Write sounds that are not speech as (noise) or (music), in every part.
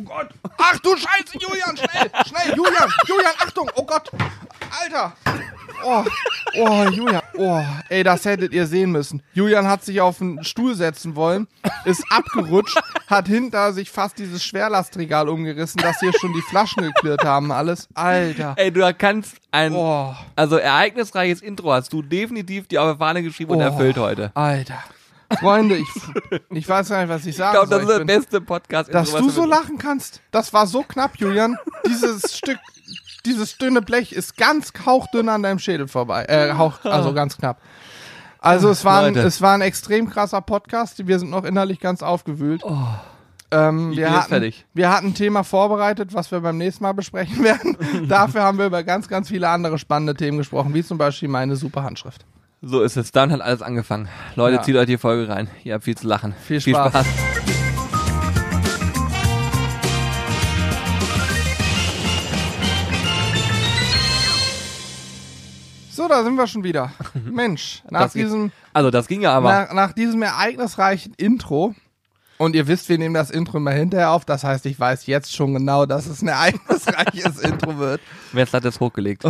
Oh Gott. Ach du Scheiße, Julian, schnell, schnell, Julian, Julian, Achtung, oh Gott. Alter. Oh, oh, Julian. Oh, ey, das hättet ihr sehen müssen. Julian hat sich auf einen Stuhl setzen wollen, ist abgerutscht, hat hinter sich fast dieses Schwerlastregal umgerissen, dass hier schon die Flaschen geklirrt haben, alles. Alter. Ey, du kannst ein, Oh. also ereignisreiches Intro hast du definitiv die auf der Fahne geschrieben und Oh. erfüllt heute. Alter. Freunde, ich, ich weiß gar nicht, was ich sagen Ich glaube, das soll. ist der beste Podcast. Dass du so lachen kannst, das war so knapp, Julian. Dieses (laughs) Stück, dieses dünne Blech ist ganz hauchdünn an deinem Schädel vorbei. Äh, hauch, also ganz knapp. Also es war, ein, Leute. es war ein extrem krasser Podcast. Wir sind noch innerlich ganz aufgewühlt. Ähm, Ich wir, hatten, wir hatten ein Thema vorbereitet, was wir beim nächsten Mal besprechen (laughs) werden. (laughs) Dafür haben wir über ganz, ganz viele andere spannende Themen gesprochen, wie zum Beispiel meine super Handschrift. So ist es. Dann hat alles angefangen. Leute, Ja. zieht euch die Folge rein. Ihr habt viel zu lachen. Viel Spaß. So, da sind wir schon wieder. (laughs) Mensch, nach Das geht- diesem, Also, das ging ja aber. nach, nach diesem ereignisreichen Intro, und ihr wisst, wir nehmen das Intro immer hinterher auf, das heißt, ich weiß jetzt schon genau, dass es ein ereignisreiches (laughs) Intro wird. Wer hat das hochgelegt?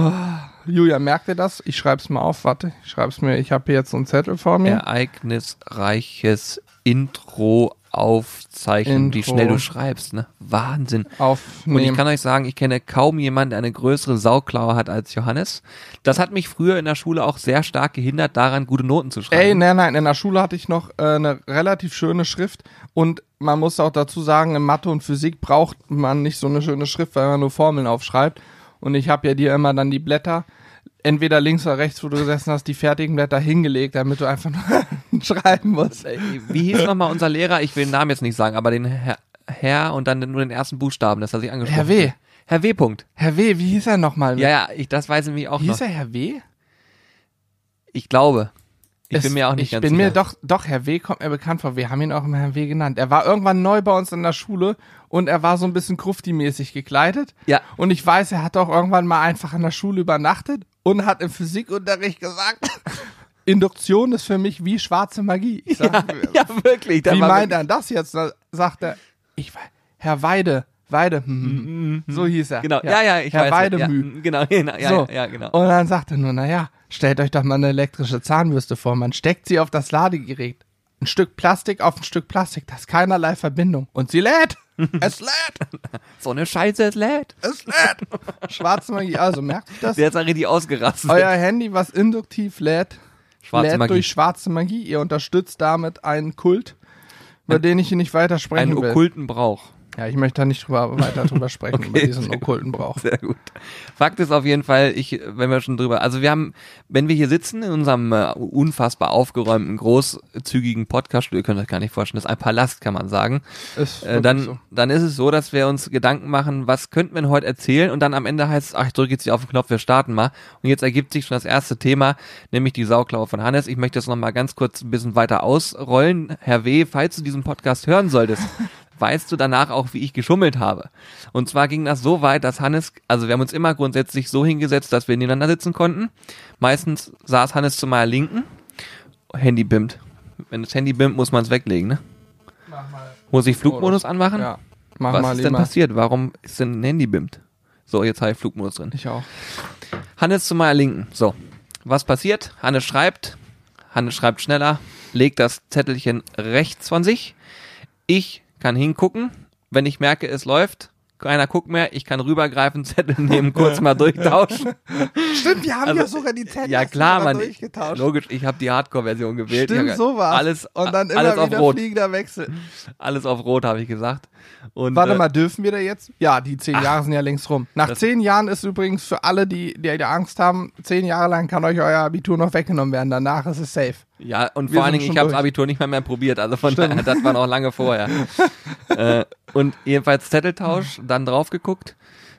Julia, merkt ihr das? Ich schreib's mal auf, warte, ich schreib's mir, ich habe hier jetzt so einen Zettel vor mir. Ereignisreiches Intro aufzeichnen, wie Intro. schnell du schreibst, ne? Wahnsinn. Und ich Aufnehmen. kann euch sagen, ich kenne kaum jemanden, der eine größere Sauklaue hat als Johannes. Das hat mich früher in der Schule auch sehr stark gehindert, daran gute Noten zu schreiben. Ey, nein, nein, in der Schule hatte ich noch äh, eine relativ schöne Schrift und man muss auch dazu sagen, in Mathe und Physik braucht man nicht so eine schöne Schrift, weil man nur Formeln aufschreibt. Und ich habe ja dir immer dann die Blätter, entweder links oder rechts, wo du gesessen hast, die fertigen Blätter hingelegt, damit du einfach nur (laughs) schreiben musst. Äh, Wie hieß nochmal unser Lehrer? Ich will den Namen jetzt nicht sagen, aber den Herr, Herr und dann nur den ersten Buchstaben, das hat sich angesprochen. Herr W. Herr W. Punkt. Herr W., wie hieß er nochmal? Ja, ja, ich, das weiß ich auch Hieß noch. er Herr W.? Ich glaube. Ich Es- bin mir auch nicht ich ganz bin sicher. mir doch, doch, Herr W. kommt mir bekannt vor. Wir haben ihn auch immer Herr W. genannt. Er war irgendwann neu bei uns in der Schule und er war so ein bisschen Krufti-mäßig gekleidet. Ja. Und ich weiß, er hat auch irgendwann mal einfach in der Schule übernachtet und hat im Physikunterricht gesagt, (laughs) Induktion ist für mich wie schwarze Magie. Ich sag, (laughs) Ja, wirklich. da wie meint er das jetzt? Da sagt er, ich weiß, Herr Weide, Weide, hm, so hieß er. Genau, ja, ja, ich Herr weiß. Weidemü. Ja, genau, (laughs) genau, ja, So. ja, ja, genau. Und dann sagt er nur, naja, stellt euch doch mal eine elektrische Zahnbürste vor. Man steckt sie auf das Ladegerät. Ein Stück Plastik auf ein Stück Plastik. Das ist keinerlei Verbindung. Und sie lädt. (laughs) es lädt. So eine Scheiße, es lädt. Es lädt. (laughs) Schwarze Magie. Also merkt euch das? Der ist ja richtig ausgerastet. Euer Handy, was induktiv lädt, Schwarze lädt Magie. durch schwarze Magie. Ihr unterstützt damit einen Kult, über den ich hier nicht weiter sprechen Einen will. okkulten Brauch. Ja, ich möchte da nicht drüber, weiter drüber (laughs) sprechen, über Okay, diesen sehr gut. okkulten Brauch. Sehr gut. Fakt ist auf jeden Fall, ich, wenn wir schon drüber, also wir haben, wenn wir hier sitzen in unserem äh, unfassbar aufgeräumten, großzügigen Podcaststudio, ihr könnt euch gar nicht vorstellen, das ist ein Palast, kann man sagen. Ist Äh, dann, so. dann ist es so, dass wir uns Gedanken machen, was könnten wir denn heute erzählen und dann am Ende heißt es, ach, ich drücke jetzt hier auf den Knopf, wir starten mal. Und jetzt ergibt sich schon das erste Thema, nämlich die Sauklaue von Hannes. Ich möchte das nochmal ganz kurz ein bisschen weiter ausrollen. Herr W., falls du diesen Podcast hören solltest, (laughs) weißt du danach auch, wie ich geschummelt habe. Und zwar ging das so weit, dass Hannes, also wir haben uns immer grundsätzlich so hingesetzt, dass wir nebeneinander sitzen konnten. Meistens saß Hannes zu meiner Linken. Handy bimmt. Wenn das Handy bimmt, muss man es weglegen, ne? Mach mal. Muss ich Flugmodus anmachen? Ja. Mach Was mal ist lieber. denn passiert? Warum ist denn ein Handy bimmt? So, jetzt habe ich Flugmodus drin. Ich auch. Hannes zu meiner Linken. So, was passiert? Hannes schreibt. Hannes schreibt schneller, legt das Zettelchen rechts von sich. Ich kann hingucken. Wenn ich merke, es läuft, keiner guckt mehr, ich kann rübergreifen, Zettel (laughs) nehmen, kurz mal durchtauschen. (laughs) Stimmt, wir haben Also, ja sogar die Zettel ja klar, Mann. durchgetauscht. Logisch, ich habe die Hardcore-Version gewählt. Stimmt, so war's. Alles, Und dann immer alles auf wieder Rot. fliegender Wechsel. Alles auf Rot, habe ich gesagt. Und, Warte äh, mal, dürfen wir da jetzt? Ja, die zehn Jahre sind ja längst rum. Nach zehn Jahren ist übrigens für alle, die, die die Angst haben, zehn Jahre lang kann euch euer Abitur noch weggenommen werden. Danach ist es safe. Ja, und Wir vor allen Dingen, ich habe das. Abitur nicht mal mehr probiert, also von Stimmt. daher, das war noch lange vorher. (laughs) äh, und jedenfalls Zetteltausch, dann drauf geguckt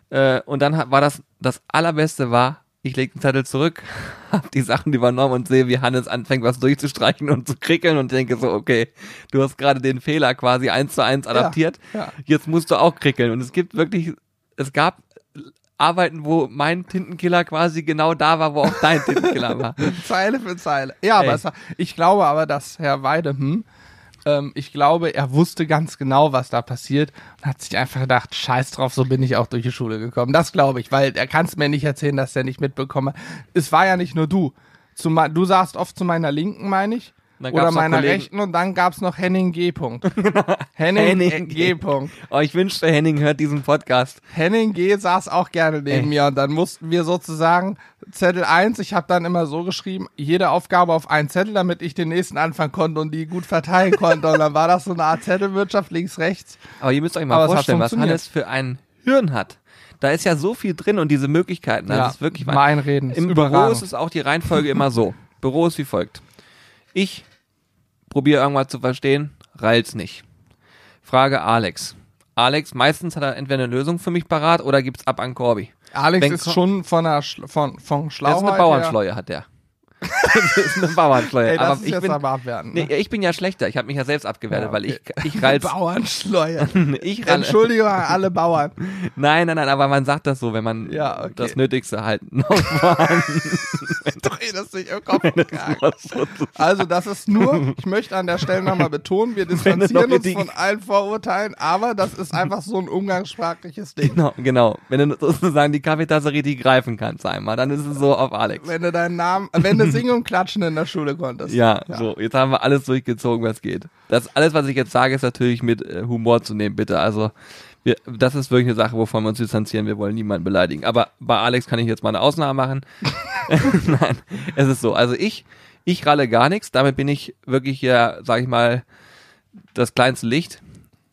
äh, und dann hat- war das, das allerbeste war, ich lege den Zettel zurück, (laughs) hab die Sachen übernommen und sehe, wie Hannes anfängt, was durchzustreichen und zu krickeln und denke so, okay, du hast gerade den Fehler quasi eins zu eins adaptiert, ja. jetzt musst du auch krickeln und es gibt wirklich, es gab Arbeiten, wo mein Tintenkiller quasi genau da war, wo auch dein Tintenkiller war. (laughs) Zeile für Zeile. Ja, aber Ey. es, ich glaube aber, dass Herr Weide hm, Ähm, ich glaube, er wusste ganz genau, was da passiert und hat sich einfach gedacht, scheiß drauf, so bin ich auch durch die Schule gekommen. Das glaube ich, weil er kann es mir nicht erzählen, dass er nicht mitbekomme. Es war ja nicht nur du. Zu, du saßt oft zu meiner Linken, meine ich. Dann Oder meiner Kollegen- Rechten und dann gab's noch Henning G. Punkt. (laughs) Henning, Henning G. Punkt. Oh, ich wünschte, Henning hört diesen Podcast. Henning G. saß auch gerne neben Ey. mir und dann mussten wir sozusagen Zettel 1, ich habe dann immer so geschrieben, jede Aufgabe auf einen Zettel, damit ich den nächsten anfangen konnte und die gut verteilen konnte. Und dann war das so eine Art Zettelwirtschaft links, rechts. Aber ihr müsst euch mal Aber es vorstellen, was. Hannes für ein Hirn hat. Da ist ja so viel drin und diese Möglichkeiten. Das ist wirklich mein Reden. Im Büro ist es auch die Reihenfolge immer so. (laughs) Büro ist wie folgt. Ich probiere irgendwas zu verstehen, reilt's nicht. Frage Alex. Alex, meistens hat er entweder eine Lösung für mich parat oder gibt's ab an Corby. Alex Wenn ist schon von der Schla von, von Das Schlauheit ist eine her- Bauernschleue, hat der. Das ist eine Bauernschleue. Ey, das aber ist ich jetzt bin, aber abwertend. nee, Ne? ich bin ja schlechter. Ich habe mich ja selbst abgewertet, Ja, weil okay. ich, (laughs) (laughs) ich reil's. Bauernschleue. ich. Entschuldigung an alle Bauern. Nein, nein, nein, aber man sagt das so, wenn man Ja, okay. das Nötigste halt noch Doch, ey, das nicht im Kopf gegangen. Also das ist nur, ich möchte an der Stelle nochmal (laughs) betonen, wir distanzieren uns von allen Vorurteilen, aber das ist einfach so ein umgangssprachliches Ding. Genau, genau. Wenn du sozusagen die Kaffeetasse richtig greifen kannst einmal, dann ist es so auf Alex. Wenn du deinen Namen, wenn du (laughs) singen und klatschen in der Schule konntest. Ja, so, jetzt haben wir alles durchgezogen, was geht. Das alles, was ich jetzt sage, ist natürlich mit äh, Humor zu nehmen, bitte. Also, wir, das ist wirklich eine Sache, wovon wir uns distanzieren. Wir wollen niemanden beleidigen. Aber bei Alex kann ich jetzt mal eine Ausnahme machen. (laughs) (laughs) Nein, es ist so. Also ich, ich ralle gar nichts. Damit bin ich wirklich ja, sag ich mal, das kleinste Licht.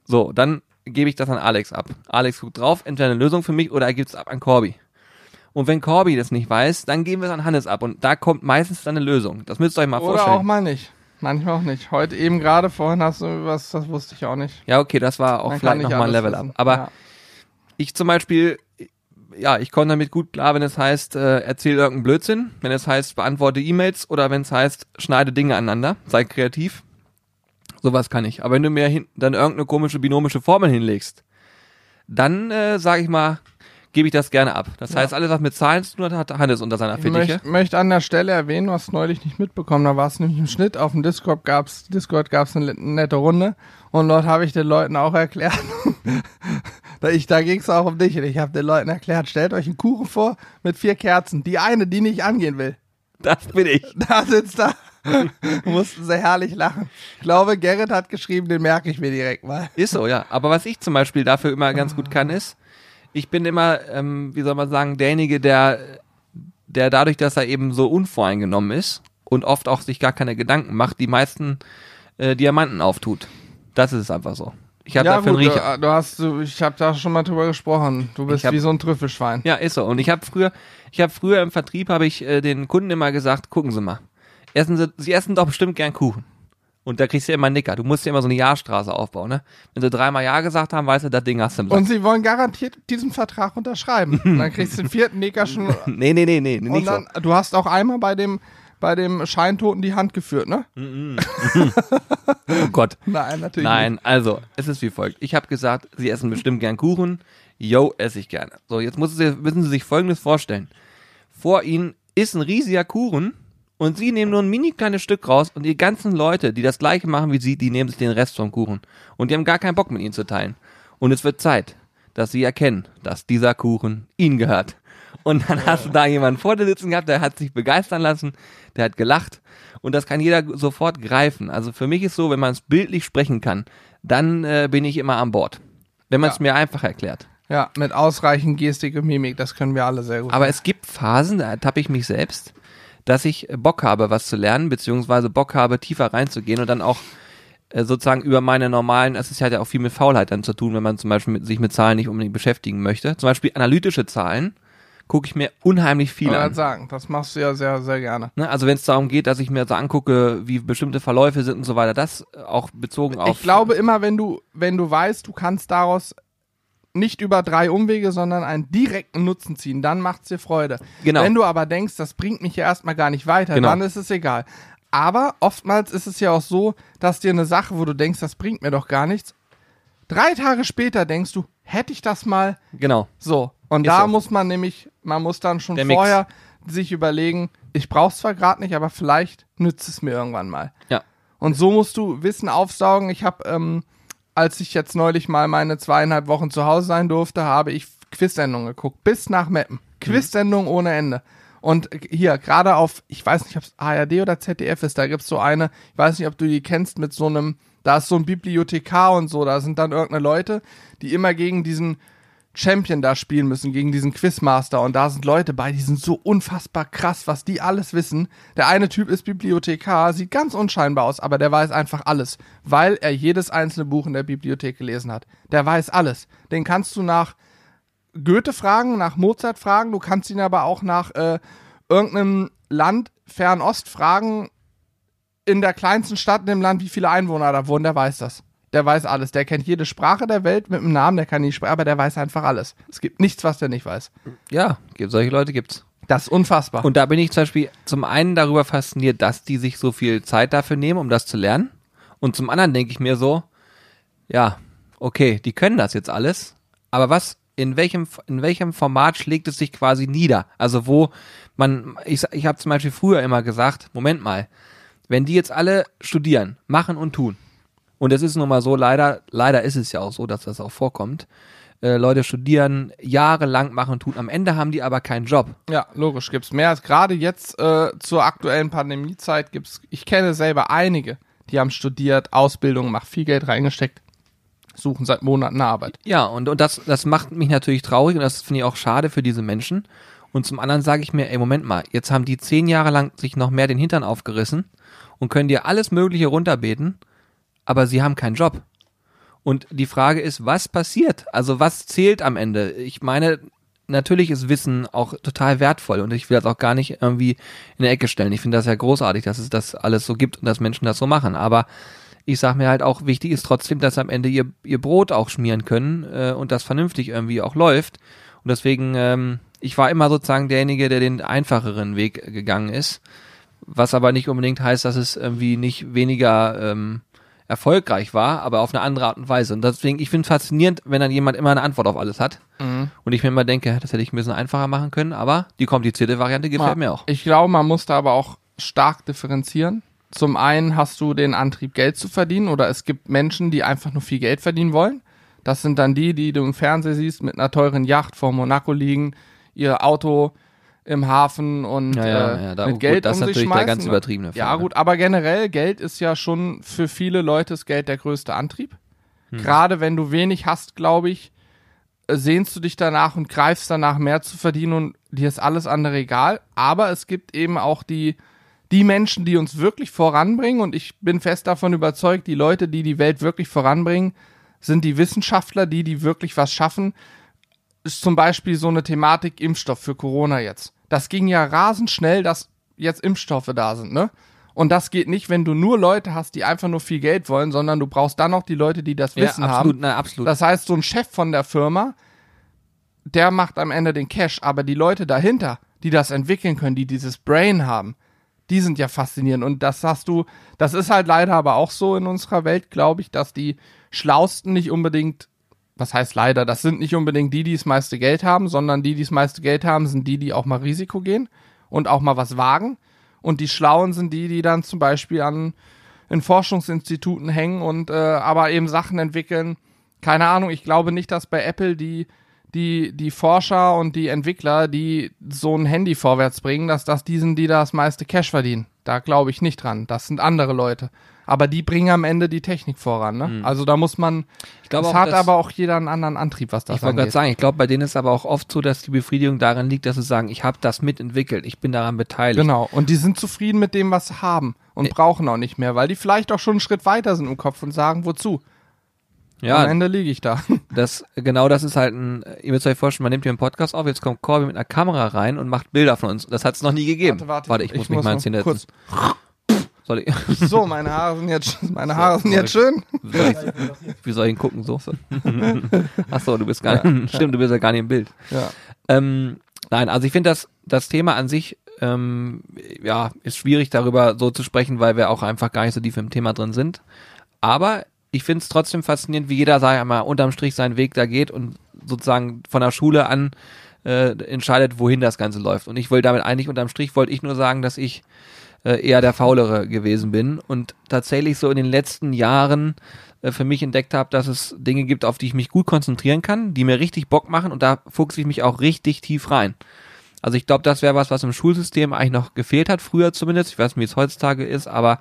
So, dann gebe ich das an Alex ab. Alex guckt drauf, entweder eine Lösung für mich oder er gibt es ab an Corby. Und wenn Corby das nicht weiß, dann geben wir es an Hannes ab. Und da kommt meistens dann eine Lösung. Das müsst ihr euch mal Oder vorstellen. auch mal nicht. Manchmal auch nicht. Heute eben gerade vorhin hast du was, das wusste ich auch nicht. Ja, okay, das war auch Man vielleicht nochmal ein Level wissen. up. Aber ja. ich zum Beispiel, ja, ich komme damit gut klar, wenn es heißt, äh, erzähl irgendeinen Blödsinn, wenn es heißt, beantworte E-Mails oder wenn es heißt, schneide Dinge aneinander, sei kreativ. Sowas kann ich. Aber wenn du mir hin, dann irgendeine komische binomische Formel hinlegst, dann, äh, sage ich mal, gebe ich das gerne ab. Das heißt, alles, was mit Zahlen zu tun hat, hat Hannes unter seiner Ich Fittiche. möchte möcht an der Stelle erwähnen, du hast neulich nicht mitbekommen, da war es nämlich im Schnitt, auf dem Discord gab's, Discord gab's eine nette Runde und dort habe ich den Leuten auch erklärt, (laughs) da, ich, da ging's auch um dich und ich habe den Leuten erklärt, stellt euch einen Kuchen vor mit vier Kerzen, die eine, die nicht angehen will. Das bin ich. (laughs) Da sitzt da, (laughs) mussten sie herrlich lachen. Ich glaube, Gerrit hat geschrieben, den merke ich mir direkt mal. Ist so, ja. Aber was ich zum Beispiel dafür immer ganz gut kann, ist, ich bin immer, ähm, wie soll man sagen, derjenige, der, der dadurch, dass er eben so unvoreingenommen ist und oft auch sich gar keine Gedanken macht, die meisten äh, Diamanten auftut. Das ist einfach so. Ich habe ja dafür gut, einen Riecher. du, du hast, du, ich habe da schon mal drüber gesprochen. Du bist hab- wie so ein Trüffelschwein. Ja, ist so. Und ich habe früher, ich habe früher im Vertrieb habe ich äh, den Kunden immer gesagt, gucken Sie mal, essen Sie, Sie essen doch bestimmt gern Kuchen. Und da kriegst du immer einen Nicker. Du musst dir immer so eine Ja-Straße aufbauen, ne? Wenn sie dreimal Ja gesagt haben, weißt du, das Ding hast du im Sack. Und sie wollen garantiert diesen Vertrag unterschreiben. Und (laughs) dann kriegst du den vierten Neger schon. (laughs) Nee, nee, nee, nee, Und nicht so. dann, du hast auch einmal bei dem, bei dem Scheintoten die Hand geführt, ne? (laughs) Oh Gott. Nein, natürlich Nein, also, es ist wie folgt. Ich habe gesagt, Sie essen bestimmt gern Kuchen. Yo, esse ich gerne. So, jetzt müssen Sie, müssen Sie sich Folgendes vorstellen. Vor Ihnen ist ein riesiger Kuchen und Sie nehmen nur ein mini kleines Stück raus und die ganzen Leute, die das gleiche machen wie Sie, die nehmen sich den Rest vom Kuchen. Und die haben gar keinen Bock mit Ihnen zu teilen. Und es wird Zeit, dass Sie erkennen, dass dieser Kuchen Ihnen gehört. Und dann hast du da jemanden vor dir sitzen gehabt, der hat sich begeistern lassen, der hat gelacht und das kann jeder sofort greifen. Also für mich ist so, wenn man es bildlich sprechen kann, dann äh, bin ich immer an Bord. Wenn man es Ja. mir einfach erklärt. Ja, mit ausreichend Gestik und Mimik, das können wir alle sehr gut. Aber es gibt Phasen, da ertappe ich mich selbst, dass ich Bock habe, was zu lernen, beziehungsweise Bock habe, tiefer reinzugehen und dann auch äh, sozusagen über meine normalen, es ist- hat ja auch viel mit Faulheit dann zu tun, wenn man zum Beispiel mit, sich mit Zahlen nicht unbedingt beschäftigen möchte. Zum Beispiel analytische Zahlen gucke ich mir unheimlich ich viel an. sagen, das machst du ja sehr, sehr gerne. Ne? Also wenn es darum geht, dass ich mir so angucke, wie bestimmte Verläufe sind und so weiter, das äh, auch bezogen auf. Ich glaube immer, wenn du, wenn du weißt, du kannst daraus nicht über drei Umwege, sondern einen direkten Nutzen ziehen, dann macht's dir Freude. Genau. Wenn du aber denkst, das bringt mich ja erstmal gar nicht weiter, Genau. dann ist es egal. Aber oftmals ist es ja auch so, dass dir eine Sache, wo du denkst, das bringt mir doch gar nichts, drei Tage später denkst du, hätte ich das mal Genau. so. Und Ist da so. muss man nämlich, man muss dann schon Der Mix. vorher sich überlegen, ich brauch's zwar gerade nicht, aber vielleicht nützt es mir irgendwann mal. Ja. Und so musst du Wissen aufsaugen. Ich habe, ähm, als ich jetzt neulich mal meine zweieinhalb Wochen zu Hause sein durfte, habe ich Quiz-Sendungen geguckt, bis nach Meppen. Quiz-Sendungen ohne Ende. Und hier, gerade auf, ich weiß nicht, ob es ARD oder ZDF ist, da gibt's so eine, ich weiß nicht, ob du die kennst, mit so einem, da ist so ein Bibliothekar und so, da sind dann irgendeine Leute, die immer gegen diesen Champion da spielen müssen, gegen diesen Quizmaster. Und da sind Leute bei, die sind so unfassbar krass, was die alles wissen. Der eine Typ ist Bibliothekar, sieht ganz unscheinbar aus, aber der weiß einfach alles, weil er jedes einzelne Buch in der Bibliothek gelesen hat. Der weiß alles. Den kannst du nach Goethe fragen, nach Mozart fragen, du kannst ihn aber auch nach äh, irgendeinem Land Fernost fragen, in der kleinsten Stadt in dem Land, wie viele Einwohner da wohnen, der weiß das. Der weiß alles. Der kennt jede Sprache der Welt mit einem Namen, der kann nicht sprechen, aber der weiß einfach alles. Es gibt nichts, was der nicht weiß. Ja, gibt, solche Leute gibt's. Das ist unfassbar. Und da bin ich zum Beispiel zum einen darüber fasziniert, dass die sich so viel Zeit dafür nehmen, um das zu lernen. Und zum anderen denke ich mir so, ja, okay, die können das jetzt alles, aber was, in welchem, in welchem Format schlägt es sich quasi nieder? Also wo man, ich, ich habe zum Beispiel früher immer gesagt, Moment mal, wenn die jetzt alle studieren, machen und tun, und es ist nun mal so, leider, leider ist es ja auch so, dass das auch vorkommt. Äh, Leute studieren, jahrelang machen und tun, am Ende haben die aber keinen Job. Ja, logisch, gibt's mehr. Gerade jetzt äh, zur aktuellen Pandemiezeit gibt's, ich kenne selber einige, die haben studiert, Ausbildung gemacht, viel Geld reingesteckt, suchen seit Monaten Arbeit. Ja, und, und das, das macht mich natürlich traurig und das finde ich auch schade für diese Menschen. Und zum anderen sage ich mir, ey, Moment mal, jetzt haben die zehn Jahre lang sich noch mehr den Hintern aufgerissen und können dir alles Mögliche runterbeten, aber sie haben keinen Job. Und die Frage ist, was passiert? Also was zählt am Ende? Ich meine, natürlich ist Wissen auch total wertvoll und ich will das auch gar nicht irgendwie in der Ecke stellen. Ich finde das ja großartig, dass es das alles so gibt und dass Menschen das so machen. Aber ich sage mir halt auch, wichtig ist trotzdem, dass am Ende ihr, ihr Brot auch schmieren können äh, und das vernünftig irgendwie auch läuft. Und deswegen, ähm, ich war immer sozusagen derjenige, der den einfacheren Weg gegangen ist. Was aber nicht unbedingt heißt, dass es irgendwie nicht weniger ähm, erfolgreich war, aber auf eine andere Art und Weise. Und deswegen, ich finde es faszinierend, wenn dann jemand immer eine Antwort auf alles hat. Mhm. Und ich mir immer denke, das hätte ich ein bisschen einfacher machen können, aber die komplizierte Variante gefällt Ja, mir auch. Ich glaube, man muss da aber auch stark differenzieren. Zum einen hast du den Antrieb, Geld zu verdienen, oder es gibt Menschen, die einfach nur viel Geld verdienen wollen. Das sind dann die, die du im Fernsehen siehst, mit einer teuren Yacht vor Monaco liegen, ihr Auto im Hafen und Ja, ja, äh, ja, da- mit gut, Geld das ist um sich natürlich der schmeißen. ganz ne? übertriebene Fall, Ja, gut, aber generell, Geld ist ja schon für viele Leute das Geld der größte Antrieb. Hm. Gerade wenn du wenig hast, glaube ich, äh, sehnst du dich danach und greifst danach mehr zu verdienen und dir ist alles andere egal. Aber es gibt eben auch die, die Menschen, die uns wirklich voranbringen und ich bin fest davon überzeugt, die Leute, die die Welt wirklich voranbringen, sind die Wissenschaftler, die, die wirklich was schaffen. Ist zum Beispiel so eine Thematik Impfstoff für Corona jetzt. Das ging ja rasend schnell, dass jetzt Impfstoffe da sind, ne? Und das geht nicht, wenn du nur Leute hast, die einfach nur viel Geld wollen, sondern du brauchst dann noch die Leute, die das Wissen ja, haben. absolut, na, absolut. Das heißt, so ein Chef von der Firma, der macht am Ende den Cash, aber die Leute dahinter, die das entwickeln können, die dieses Brain haben, die sind ja faszinierend. Und das hast du, das ist halt leider aber auch so in unserer Welt, glaube ich, dass die Schlausten nicht unbedingt, was heißt leider, das sind nicht unbedingt die, die das meiste Geld haben, sondern die, die das meiste Geld haben, sind die, die auch mal Risiko gehen und auch mal was wagen. Und die Schlauen sind die, die dann zum Beispiel an in Forschungsinstituten hängen und äh, aber eben Sachen entwickeln. Keine Ahnung, ich glaube nicht, dass bei Apple die, die, die Forscher und die Entwickler, die so ein Handy vorwärts bringen, dass das die sind, die das meiste Cash verdienen. Da glaube ich nicht dran. Das sind andere Leute. Aber die bringen am Ende die Technik voran. Ne? Also da muss man. Ich glaube es hat aber auch jeder einen anderen Antrieb, was das Ich wollte gerade angeht. sagen, ich glaube, bei denen ist aber auch oft so, dass die Befriedigung darin liegt, dass sie sagen, ich habe das mitentwickelt, ich bin daran beteiligt. Genau. Und die sind zufrieden mit dem, was sie haben und brauchen auch nicht mehr, weil die vielleicht auch schon einen Schritt weiter sind im Kopf und sagen, wozu? Am Ja, Ende liege ich da. (laughs) das, genau das ist halt ein, ihr müsst euch vorstellen, man nimmt hier einen Podcast auf, jetzt kommt Corby mit einer Kamera rein und macht Bilder von uns. Das hat es noch nie gegeben. Warte, warte, ich, ich muss mich mal ins Hinsetzen. Soll ich, (laughs) So, meine Haare sind jetzt, meine Haare sind jetzt schön. soll ich, wie soll ich ihn gucken? So. (laughs) Ach so, du bist gar nicht, stimmt, du bist ja gar nicht im Bild. Ja. Ähm, nein, also ich finde das, das Thema an sich, ähm, ja, ist schwierig darüber so zu sprechen, weil wir auch einfach gar nicht so tief im Thema drin sind. Aber ich finde es trotzdem faszinierend, wie jeder, sag ich mal, unterm Strich seinen Weg da geht und sozusagen von der Schule an äh, entscheidet, wohin das Ganze läuft. Und ich wollte damit eigentlich unterm Strich, wollte ich nur sagen, dass ich äh, eher der Faulere gewesen bin und tatsächlich so in den letzten Jahren äh, für mich entdeckt habe, dass es Dinge gibt, auf die ich mich gut konzentrieren kann, die mir richtig Bock machen und da fuchse ich mich auch richtig tief rein. Also ich glaube, das wäre was, was im Schulsystem eigentlich noch gefehlt hat, früher zumindest. Ich weiß nicht, wie es heutzutage ist, aber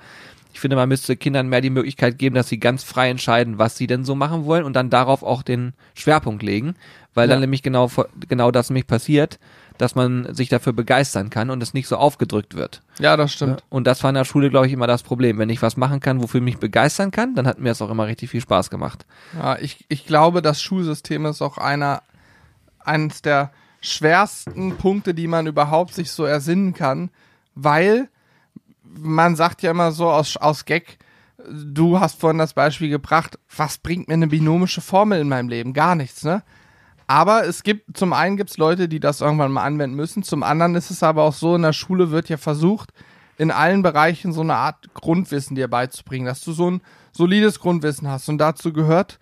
ich finde, man müsste Kindern mehr die Möglichkeit geben, dass sie ganz frei entscheiden, was sie denn so machen wollen und dann darauf auch den Schwerpunkt legen, weil Ja. dann nämlich genau, genau das nämlich passiert, dass man sich dafür begeistern kann und es nicht so aufgedrückt wird. Ja, das stimmt. Und das war in der Schule, glaube ich, immer das Problem. Wenn ich was machen kann, wofür ich mich begeistern kann, dann hat mir es auch immer richtig viel Spaß gemacht. Ja, ich, ich glaube, das Schulsystem ist auch einer, eines der schwersten Punkte, die man überhaupt sich so ersinnen kann, weil man sagt ja immer so aus, aus Gag, du hast vorhin das Beispiel gebracht, was bringt mir eine binomische Formel in meinem Leben? Gar nichts, ne? Aber es gibt, zum einen gibt es Leute, die das irgendwann mal anwenden müssen, zum anderen ist es aber auch so, in der Schule wird ja versucht, in allen Bereichen so eine Art Grundwissen dir beizubringen, dass du so ein solides Grundwissen hast. Und dazu gehört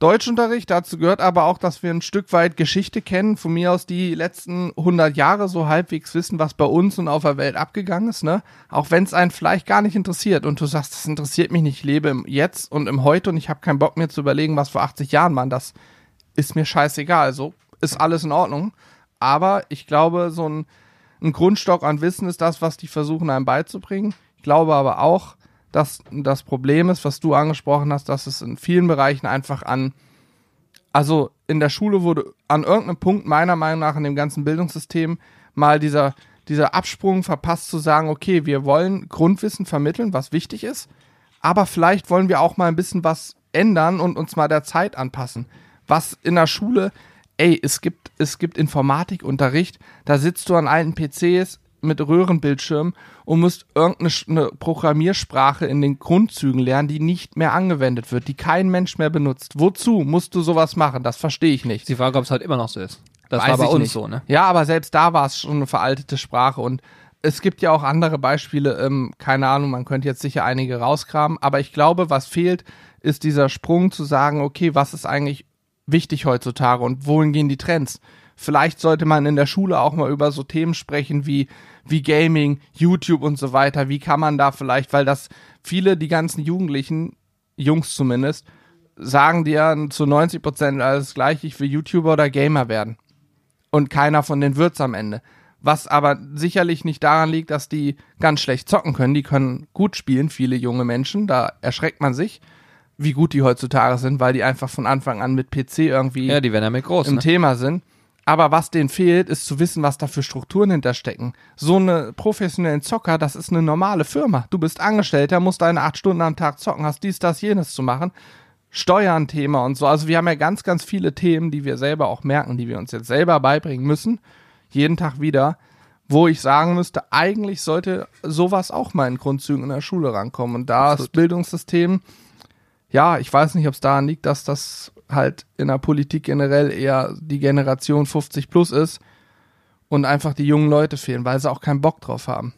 Deutschunterricht, dazu gehört aber auch, dass wir ein Stück weit Geschichte kennen, von mir aus die letzten 100 Jahre so halbwegs wissen, was bei uns und auf der Welt abgegangen ist, ne? Auch wenn es einen vielleicht gar nicht interessiert und du sagst, das interessiert mich nicht, ich lebe im Jetzt und im Heute und ich habe keinen Bock mir zu überlegen, was vor 80 Jahren war, das ist mir scheißegal, so ist alles in Ordnung, aber ich glaube, so ein, ein Grundstock an Wissen ist das, was die versuchen einem beizubringen. Ich glaube aber auch, dass das Problem ist, was du angesprochen hast, dass es in vielen Bereichen einfach an, also in der Schule wurde an irgendeinem Punkt meiner Meinung nach in dem ganzen Bildungssystem mal dieser, dieser Absprung verpasst zu sagen, okay, wir wollen Grundwissen vermitteln, was wichtig ist, aber vielleicht wollen wir auch mal ein bisschen was ändern und uns mal der Zeit anpassen. Was in der Schule, ey, es gibt, es gibt Informatikunterricht, da sitzt du an alten PCs mit Röhrenbildschirm und musst irgendeine eine Programmiersprache in den Grundzügen lernen, die nicht mehr angewendet wird, die kein Mensch mehr benutzt. Wozu musst du sowas machen? Das verstehe ich nicht. Die Frage, ob es halt immer noch so ist. Das Weiß war bei uns nicht. so, ne? Ja, aber selbst da war es schon eine veraltete Sprache und es gibt ja auch andere Beispiele, ähm, keine Ahnung, man könnte jetzt sicher einige rauskramen, aber ich glaube, was fehlt, ist dieser Sprung zu sagen, okay, was ist eigentlich wichtig heutzutage und wohin gehen die Trends? Vielleicht sollte man in der Schule auch mal über so Themen sprechen wie, wie Gaming, YouTube und so weiter. Wie kann man da vielleicht, weil das viele, die ganzen Jugendlichen, Jungs zumindest, sagen dir zu 90 Prozent alles gleich, ich will YouTuber oder Gamer werden und keiner von denen wird's am Ende. Was aber sicherlich nicht daran liegt, dass die ganz schlecht zocken können. Die können gut spielen, viele junge Menschen. Da erschreckt man sich, wie gut die heutzutage sind, weil die einfach von Anfang an mit PC irgendwie Ja, die werden damit groß, im ne? Thema sind. Aber was denen fehlt, ist zu wissen, was da für Strukturen hinterstecken. So eine professionellen Zocker, das ist eine normale Firma. Du bist Angestellter, musst deine acht Stunden am Tag zocken, hast dies, das, jenes zu machen. Steuern Thema und so. Also wir haben ja ganz, ganz viele Themen, die wir selber auch merken, die wir uns jetzt selber beibringen müssen. Jeden Tag wieder. Wo ich sagen müsste, eigentlich sollte sowas auch mal in Grundzügen in der Schule rankommen. Und da das Bildungssystem, ja, ich weiß nicht, ob es daran liegt, dass das halt in der Politik generell eher die Generation 50 plus ist und einfach die jungen Leute fehlen, weil sie auch keinen Bock drauf haben.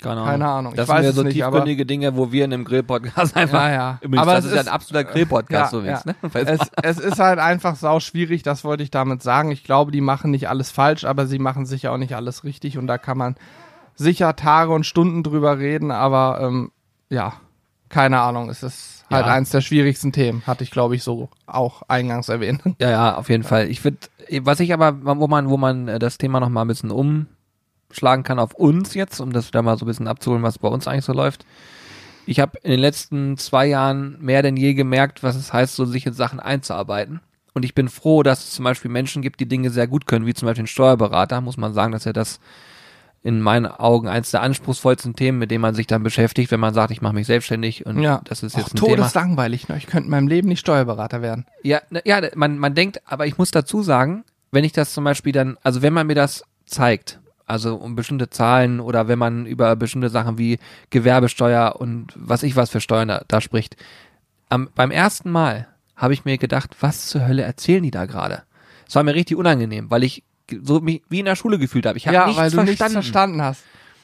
Keine Ahnung. Keine Ahnung. Ich Das weiß sind ja es so nicht, aber- tiefgründige Dinge, wo wir in einem Grill-Podcast einfach. Ja, (laughs) ja. Übrigens, Aber das es ist ja ist- ein absoluter Grill-Podcast (laughs) Ja, übrigens, ja. ne? Es, (laughs) es ist halt einfach sau schwierig, das wollte ich damit sagen. Ich glaube, die machen nicht alles falsch, aber sie machen sicher auch nicht alles richtig und da kann man sicher Tage und Stunden drüber reden, aber ähm, ja, keine Ahnung, es ist halt Ja. eins der schwierigsten Themen, hatte ich glaube ich so auch eingangs erwähnt. (laughs) Ja, ja, auf jeden Fall. Ich würde, was ich aber, wo man, wo man äh, das Thema noch mal ein bisschen umschlagen kann auf uns jetzt, um das da mal so ein bisschen abzuholen, was bei uns eigentlich so läuft. Ich habe in den letzten zwei Jahren mehr denn je gemerkt, was es heißt, so sich in Sachen einzuarbeiten. Und ich bin froh, dass es zum Beispiel Menschen gibt, die Dinge sehr gut können, wie zum Beispiel den Steuerberater. Muss man sagen, dass er das in meinen Augen eins der anspruchsvollsten Themen, mit denen man sich dann beschäftigt, wenn man sagt, ich mache mich selbstständig und Ja, das ist Och, jetzt ein Thema. todeslangweilig, ne? Ich könnte in meinem Leben nicht Steuerberater werden. Ja, ne, ja, man, man denkt, aber ich muss dazu sagen, wenn ich das zum Beispiel dann, also wenn man mir das zeigt, also um bestimmte Zahlen oder wenn man über bestimmte Sachen wie Gewerbesteuer und was ich was für Steuern da, da spricht, am, beim ersten Mal habe ich mir gedacht, was zur Hölle erzählen die da gerade? Es war mir richtig unangenehm, weil ich so mich wie in der Schule gefühlt habe. Ich habe ja, nichts weil du verstanden. nichts verstanden hast.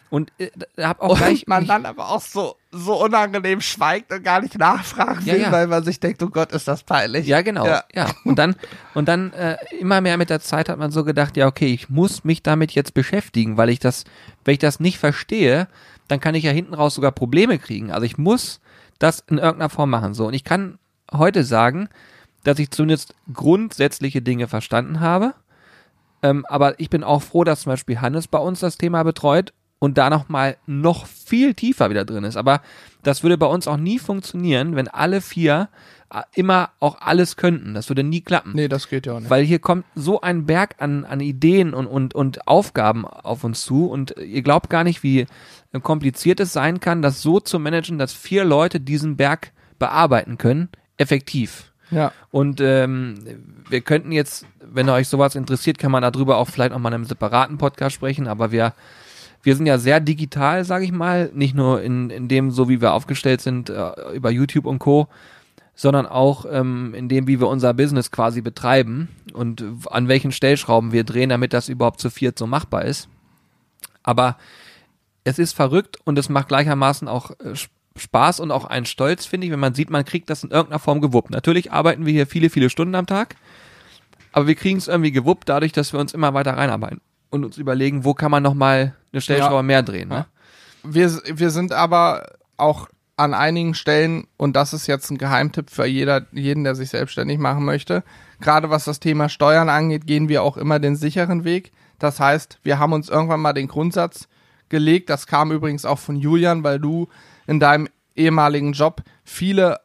Und äh, habe auch gleich Und man mich- dann aber auch so, so unangenehm schweigt und gar nicht nachfragen Ja, will, ja. weil man sich denkt, oh Gott, ist das peinlich. Ja, genau. Ja. Ja. Und dann, und dann äh, immer mehr mit der Zeit hat man so gedacht, ja, okay, ich muss mich damit jetzt beschäftigen, weil ich das, wenn ich das nicht verstehe, dann kann ich ja hinten raus sogar Probleme kriegen. Also ich muss das in irgendeiner Form machen. So, und ich kann heute sagen, dass ich zumindest grundsätzliche Dinge verstanden habe. Ähm, aber ich bin auch froh, dass zum Beispiel Hannes bei uns das Thema betreut und da noch mal noch viel tiefer wieder drin ist. Aber das würde bei uns auch nie funktionieren, wenn alle vier äh, immer auch alles könnten. Das würde nie klappen. Nee, das geht ja auch nicht. Weil hier kommt so ein Berg an, an Ideen und, und, und Aufgaben auf uns zu und ihr glaubt gar nicht, wie kompliziert es sein kann, das so zu managen, dass vier Leute diesen Berg bearbeiten können, effektiv. Ja. Und ähm, wir könnten jetzt, wenn euch sowas interessiert, kann man darüber auch vielleicht noch mal in einem separaten Podcast sprechen, aber wir wir sind ja sehr digital, sage ich mal, nicht nur in, in dem, so wie wir aufgestellt sind äh, über YouTube und Co., sondern auch ähm, in dem, wie wir unser Business quasi betreiben und an welchen Stellschrauben wir drehen, damit das überhaupt zu viert so machbar ist. Aber es ist verrückt und es macht gleichermaßen auch äh, Spaß und auch einen Stolz, finde ich, wenn man sieht, man kriegt das in irgendeiner Form gewuppt. Natürlich arbeiten wir hier viele, viele Stunden am Tag, aber wir kriegen es irgendwie gewuppt dadurch, dass wir uns immer weiter reinarbeiten und uns überlegen, wo kann man nochmal eine Stellschraube Ja. mehr drehen. Ne? Wir, wir sind aber auch an einigen Stellen, und das ist jetzt ein Geheimtipp für jeder, jeden, der sich selbstständig machen möchte, gerade was das Thema Steuern angeht, gehen wir auch immer den sicheren Weg. Das heißt, wir haben uns irgendwann mal den Grundsatz gelegt, das kam übrigens auch von Julian, weil du in deinem ehemaligen Job viele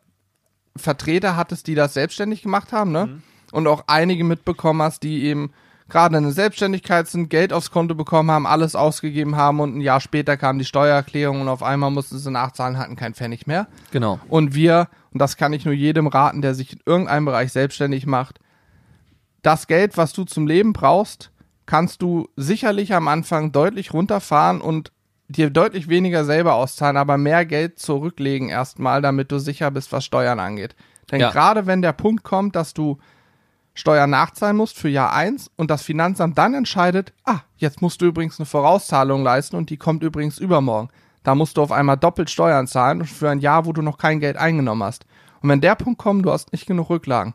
Vertreter hattest, die das selbstständig gemacht haben, ne? Und auch einige mitbekommen hast, die eben gerade in der Selbstständigkeit sind, Geld aufs Konto bekommen haben, alles ausgegeben haben und ein Jahr später kam die Steuererklärung und auf einmal mussten sie nachzahlen, hatten kein Pfennig mehr. Genau. Und wir, und das kann ich nur jedem raten, der sich in irgendeinem Bereich selbstständig macht, das Geld, was du zum Leben brauchst, kannst du sicherlich am Anfang deutlich runterfahren und dir deutlich weniger selber auszahlen, aber mehr Geld zurücklegen erstmal, damit du sicher bist, was Steuern angeht. Denn Ja. gerade wenn der Punkt kommt, dass du Steuern nachzahlen musst für Jahr 1 und das Finanzamt dann entscheidet, ah, jetzt musst du übrigens eine Vorauszahlung leisten und die kommt übrigens übermorgen. Da musst du auf einmal doppelt Steuern zahlen und für ein Jahr, wo du noch kein Geld eingenommen hast. Und wenn der Punkt kommt, du hast nicht genug Rücklagen,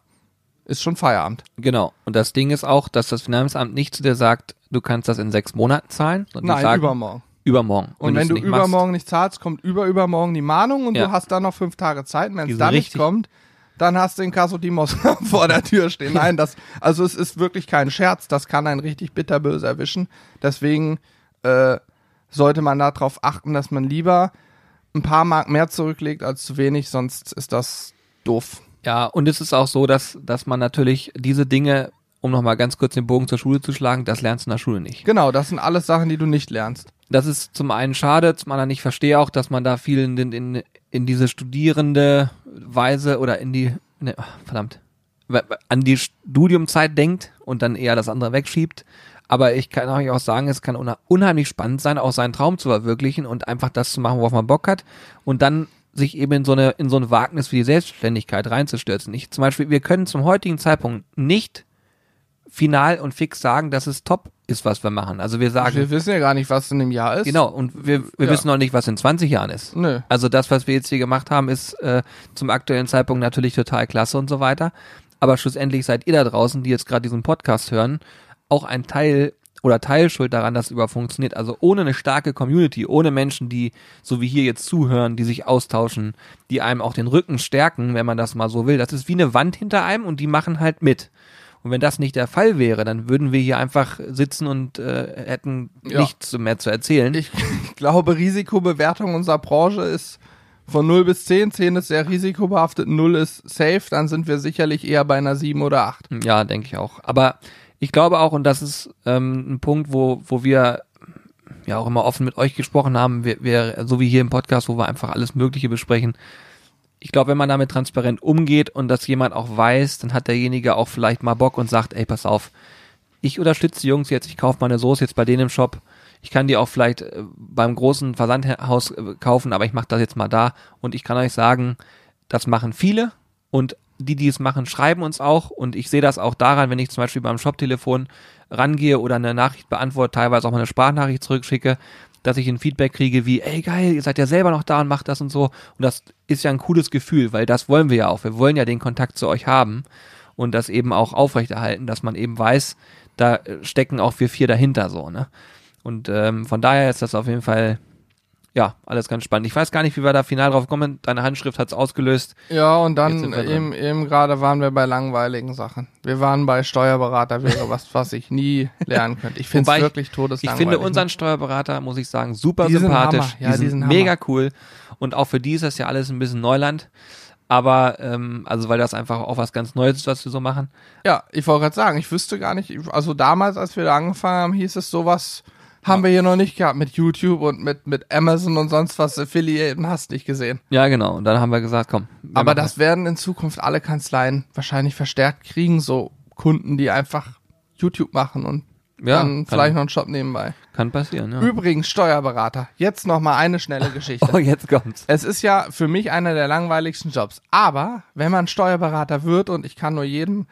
ist schon Feierabend. Genau. Und das Ding ist auch, dass das Finanzamt nicht zu dir sagt, du kannst das in sechs Monaten zahlen, Nein, sagen, übermorgen. Übermorgen. Und wenn du's du nicht übermorgen nicht zahlst, kommt über übermorgen die Mahnung und Ja. du hast dann noch fünf Tage Zeit. Und Wenn es dann nicht kommt, dann hast du den Kasodimos (laughs) vor der Tür stehen. Nein, das, also es ist wirklich kein Scherz. Das kann einen richtig bitterböse erwischen. Deswegen äh, sollte man darauf achten, dass man lieber ein paar Mark mehr zurücklegt als zu wenig, sonst ist das doof. Ja, und es ist auch so, dass, dass man natürlich diese Dinge, um nochmal ganz kurz den Bogen zur Schule zu schlagen, das lernst du in der Schule nicht. Genau, das sind alles Sachen, die du nicht lernst. Das ist zum einen schade, zum anderen ich verstehe auch, dass man da viel in, in, in, diese studierende Weise oder in die, ne, verdammt, an die Studiumzeit denkt und dann eher das andere wegschiebt. Aber ich kann euch auch sagen, es kann unheimlich spannend sein, auch seinen Traum zu verwirklichen und einfach das zu machen, worauf man Bock hat und dann sich eben in so eine, in so ein Wagnis wie die Selbstständigkeit reinzustürzen. Ich zum Beispiel, wir können zum heutigen Zeitpunkt nicht final und fix sagen, dass es top ist, was wir machen. Also wir sagen, Wir wissen ja gar nicht, was in dem Jahr ist. Genau, und wir, wir Ja. wissen noch nicht, was in 20 Jahren ist. Nö. Also das, was wir jetzt hier gemacht haben, ist äh, zum aktuellen Zeitpunkt natürlich total klasse und so weiter. Aber schlussendlich seid ihr da draußen, die jetzt gerade diesen Podcast hören, auch ein Teil oder Teilschuld daran, dass es überhaupt funktioniert. Also ohne eine starke Community, ohne Menschen, die so wie hier jetzt zuhören, die sich austauschen, die einem auch den Rücken stärken, wenn man das mal so will. Das ist wie eine Wand hinter einem und die machen halt mit. Und wenn das nicht der Fall wäre, dann würden wir hier einfach sitzen und äh, hätten Ja. nichts mehr zu erzählen. Ich (laughs) glaube, Risikobewertung unserer Branche ist von 0 bis 10. 10 ist sehr risikobehaftet, 0 ist safe, dann sind wir sicherlich eher bei einer 7 oder 8. Ja, denke ich auch. Aber ich glaube auch, und das ist ähm, ein Punkt, wo, wo wir ja auch immer offen mit euch gesprochen haben, wir, wir, so wie hier im Podcast, wo wir einfach alles Mögliche besprechen. Ich glaube, wenn man damit transparent umgeht und das jemand auch weiß, dann hat derjenige auch vielleicht mal Bock und sagt, ey, pass auf, ich unterstütze die Jungs jetzt, ich kaufe meine Soße jetzt bei denen im Shop. Ich kann die auch vielleicht äh, beim großen Versandhaus äh, kaufen, aber ich mache das jetzt mal da. Und ich kann euch sagen, das machen viele und die, die es machen, schreiben uns auch und ich sehe das auch daran, wenn ich zum Beispiel beim Shop-Telefon rangehe oder eine Nachricht beantworte, teilweise auch mal eine Sprachnachricht zurückschicke, dass ich ein Feedback kriege wie, ey geil, ihr seid ja selber noch da und macht das und so. Und das ist ja ein cooles Gefühl, weil das wollen wir ja auch. Wir wollen ja den Kontakt zu euch haben und das eben auch aufrechterhalten, dass man eben weiß, da äh, stecken auch wir vier dahinter so, ne? Und ähm, von daher ist das auf jeden Fall ja, alles ganz spannend. Ich weiß gar nicht, wie wir da final drauf kommen. Deine Handschrift hat's ausgelöst. Ja, und dann eben, eben gerade waren wir bei langweiligen Sachen. Wir waren bei Steuerberater, wäre (laughs) was, was ich nie lernen könnte. Ich finde es ich- wirklich Ich todeslangweilig. finde unseren Steuerberater, muss ich sagen, super Die sympathisch. Hammer. Ja, die sind mega cool. Und auch für die ist das ja alles ein bisschen Neuland. Aber, ähm, also weil das einfach auch was ganz Neues ist, was wir so machen. Ja, ich wollte gerade sagen, ich wüsste gar nicht, also damals, als wir da angefangen haben, hieß es sowas, haben wir hier noch nicht gehabt mit YouTube und mit, mit Amazon und sonst was, Affiliate, hast nicht gesehen. Ja, genau. Und dann haben wir gesagt, komm. wir Aber das werden in Zukunft alle Kanzleien wahrscheinlich verstärkt kriegen, so Kunden, die einfach YouTube machen und Ja, dann vielleicht noch einen Shop nebenbei. Kann passieren, ja. Übrigens, Steuerberater. Jetzt noch mal eine schnelle (laughs) Geschichte. Oh, jetzt kommt's. Es ist ja für mich einer der langweiligsten Jobs. Aber wenn man Steuerberater wird und ich kann nur jedem,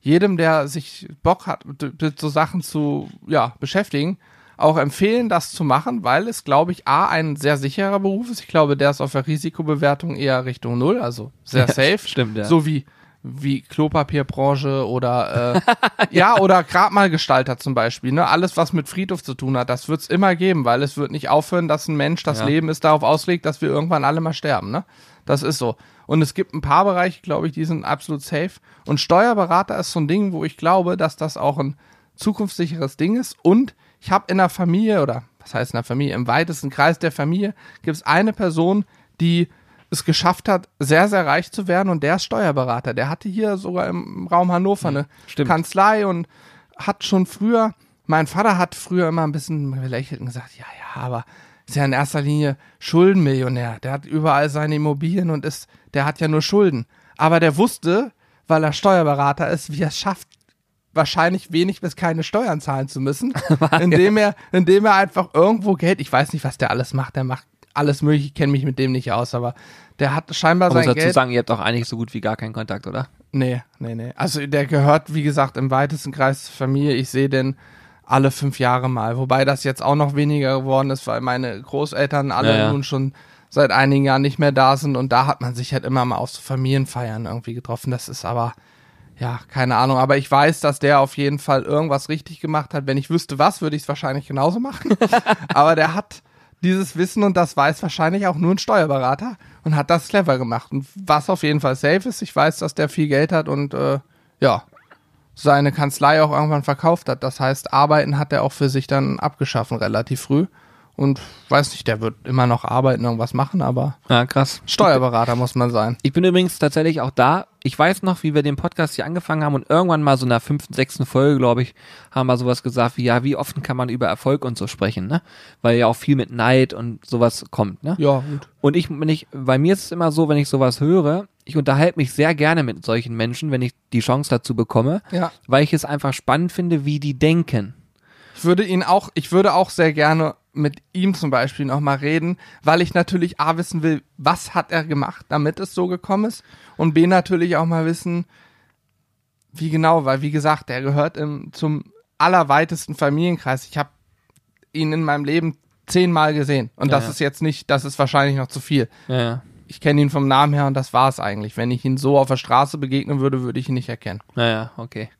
jedem, der sich Bock hat, mit so Sachen zu ja, beschäftigen, auch empfehlen, das zu machen, weil es, glaube ich, A, ein sehr sicherer Beruf ist. Ich glaube, der ist auf der Risikobewertung eher Richtung Null, also sehr Ja, safe. stimmt, ja. So wie, wie Klopapierbranche oder äh, (laughs) ja, oder Grabmalgestalter zum Beispiel. Ne? Alles, was mit Friedhof zu tun hat, das wird es immer geben, weil es wird nicht aufhören, dass ein Mensch das Ja. Leben ist darauf auslegt, dass wir irgendwann alle mal sterben. Ne? Das ist so. Und es gibt ein paar Bereiche, glaube ich, die sind absolut safe. Und Steuerberater ist so ein Ding, wo ich glaube, dass das auch ein zukunftssicheres Ding ist. Und ich habe in der Familie, oder was heißt in der Familie, im weitesten Kreis der Familie, gibt es eine Person, die es geschafft hat, sehr, sehr reich zu werden und der ist Steuerberater. Der hatte hier sogar im Raum Hannover eine stimmt. Kanzlei und hat schon früher, mein Vater hat früher immer ein bisschen gelächelt und gesagt, ja, ja, aber ist ja in erster Linie Schuldenmillionär. Der hat überall seine Immobilien und ist, der hat ja nur Schulden. Aber der wusste, weil er Steuerberater ist, wie er es schafft, wahrscheinlich wenig bis keine Steuern zahlen zu müssen, (laughs) indem er, indem er einfach irgendwo Geld, ich weiß nicht, was der alles macht, der macht alles mögliche, ich kenne mich mit dem nicht aus, aber der hat scheinbar Man muss sein dazu Geld. sagen, ihr habt auch eigentlich so gut wie gar keinen Kontakt, oder? Nee, nee, nee. Also der gehört, wie gesagt, im weitesten Kreis zur Familie. Ich sehe den alle fünf Jahre mal. Wobei das jetzt auch noch weniger geworden ist, weil meine Großeltern alle Ja, ja. nun schon seit einigen Jahren nicht mehr da sind. Und da hat man sich halt immer mal auf so Familienfeiern irgendwie getroffen. Das ist aber, ja, keine Ahnung. Aber ich weiß, dass der auf jeden Fall irgendwas richtig gemacht hat. Wenn ich wüsste was, würde ich es wahrscheinlich genauso machen. (laughs) aber der hat dieses Wissen und das weiß wahrscheinlich auch nur ein Steuerberater und hat das clever gemacht. Und was auf jeden Fall safe ist, ich weiß, dass der viel Geld hat und äh, ja, seine Kanzlei auch irgendwann verkauft hat. Das heißt, Arbeiten hat er auch für sich dann abgeschaffen, relativ früh. Und weiß nicht, der wird immer noch arbeiten, irgendwas machen, aber Ja, krass. Steuerberater muss man sein. Ich bin übrigens tatsächlich auch da. Ich weiß noch, wie wir den Podcast hier angefangen haben und irgendwann mal so in der fünften, sechsten Folge, glaube ich, haben wir sowas gesagt wie, ja, wie oft kann man über Erfolg und so sprechen, ne? Weil ja auch viel mit Neid und sowas kommt, ne? Ja, gut. Und ich, wenn ich, bei mir ist es immer so, wenn ich sowas höre, ich unterhalte mich sehr gerne mit solchen Menschen, wenn ich die Chance dazu bekomme, Ja. weil ich es einfach spannend finde, wie die denken. Ich würde ihn auch, ich würde auch sehr gerne mit ihm zum Beispiel noch mal reden, weil ich natürlich A wissen will, was hat er gemacht, damit es so gekommen ist und B natürlich auch mal wissen, wie genau, weil wie gesagt, er gehört im, zum allerweitesten Familienkreis. Ich habe ihn in meinem Leben zehnmal gesehen und Ja, das ja. ist jetzt nicht, das ist wahrscheinlich noch zu viel. Ja. Ich kenne ihn vom Namen her und das war es eigentlich. Wenn ich ihn so auf der Straße begegnen würde, würde ich ihn nicht erkennen. Naja, okay.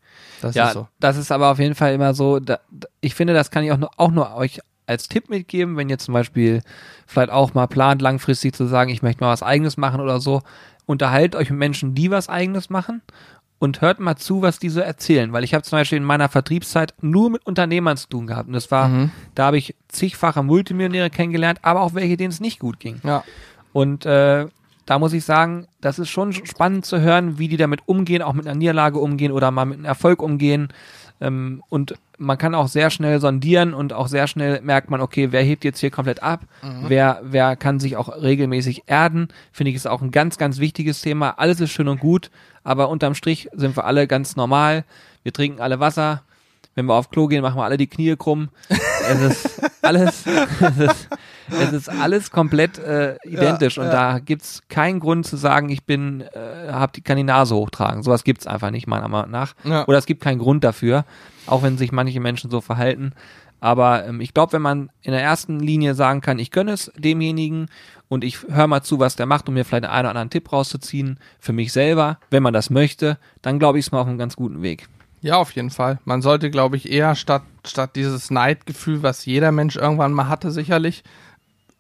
Das ja, ist so. das ist aber auf jeden Fall immer so. Da- ich finde, das kann ich auch nur, auch nur euch als Tipp mitgeben, wenn ihr zum Beispiel vielleicht auch mal plant, langfristig zu sagen, ich möchte mal was Eigenes machen oder so. Unterhaltet euch mit Menschen, die was Eigenes machen und hört mal zu, was die so erzählen. Weil ich habe zum Beispiel in meiner Vertriebszeit nur mit Unternehmern zu tun gehabt. Und das war, Mhm. da habe ich zigfache Multimillionäre kennengelernt, aber auch welche, denen es nicht gut ging. Ja. Und äh, da muss ich sagen, das ist schon spannend zu hören, wie die damit umgehen, auch mit einer Niederlage umgehen oder mal mit einem Erfolg umgehen. Ähm, und man kann auch sehr schnell sondieren und auch sehr schnell merkt man, okay, wer hebt jetzt hier komplett ab, wer, wer kann sich auch regelmäßig erden, finde ich ist auch ein ganz, ganz wichtiges Thema. Alles ist schön und gut, aber unterm Strich sind wir alle ganz normal. Wir trinken alle Wasser. Wenn wir auf Klo gehen, machen wir alle die Knie krumm. Es ist (laughs) alles, es ist, es ist alles komplett äh, identisch und ja. da gibt's keinen Grund zu sagen, ich bin, äh, hab die, kann die Nase hochtragen. Sowas gibt's einfach nicht, meiner Meinung nach. Ja. Oder es gibt keinen Grund dafür, auch wenn sich manche Menschen so verhalten. Aber ähm, ich glaube, wenn man in der ersten Linie sagen kann, ich gönne es demjenigen und ich höre mal zu, was der macht, um mir vielleicht einen oder anderen Tipp rauszuziehen für mich selber, wenn man das möchte, dann glaube ich, ist man auf einem ganz guten Weg. Ja, auf jeden Fall. Man sollte, glaube ich, eher statt, statt dieses Neidgefühl, was jeder Mensch irgendwann mal hatte, sicherlich,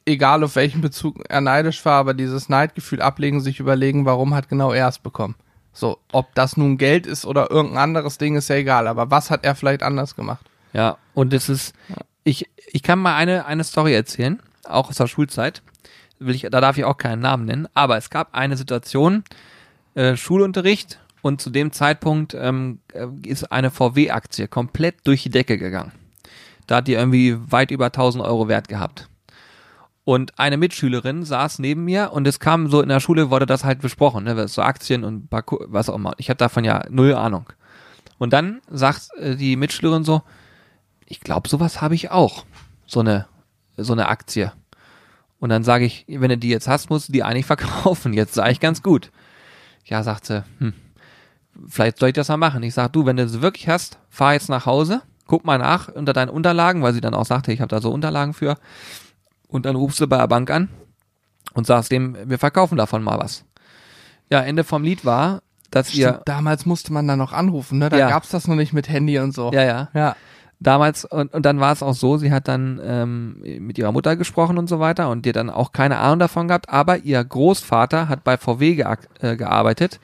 egal auf welchen Bezug er neidisch war, aber dieses Neidgefühl ablegen, sich überlegen, warum hat genau er es bekommen. So, ob das nun Geld ist oder irgendein anderes Ding, ist ja egal, aber was hat er vielleicht anders gemacht? Ja, und es ist, ich, ich kann mal eine, eine Story erzählen, auch aus der Schulzeit. Will ich, da darf ich auch keinen Namen nennen, aber es gab eine Situation, äh, Schulunterricht und zu dem Zeitpunkt ähm, äh, ist eine VW-Aktie komplett durch die Decke gegangen. Da hat die irgendwie weit über 1000 Euro Wert gehabt. Und eine Mitschülerin saß neben mir und es kam so in der Schule wurde das halt besprochen, ne, so Aktien und was auch immer. Ich habe davon ja null Ahnung. Und dann sagt äh, die Mitschülerin so, ich glaube, sowas habe ich auch. So eine, so eine Aktie. Und dann sage ich, wenn du die jetzt hast, musst du die eigentlich (laughs) verkaufen. Jetzt sage ich ganz gut. Ja, sagt sie, hm, vielleicht soll ich das mal machen. Ich sag, du, wenn du sie wirklich hast, fahr jetzt nach Hause, guck mal nach unter deinen Unterlagen, weil sie dann auch sagte, ich habe da so Unterlagen für. Und dann rufst du bei der Bank an und sagst dem, wir verkaufen davon mal was. Ja, Ende vom Lied war, dass Stimmt, ihr damals musste man da noch anrufen, ne? Da Ja. gab's das noch nicht mit Handy und so. ja, ja, Ja. damals und, und dann war es auch so, sie hat dann ähm, mit ihrer Mutter gesprochen und so weiter und hat dann auch keine Ahnung davon gehabt, aber ihr Großvater hat bei VW geak- äh, gearbeitet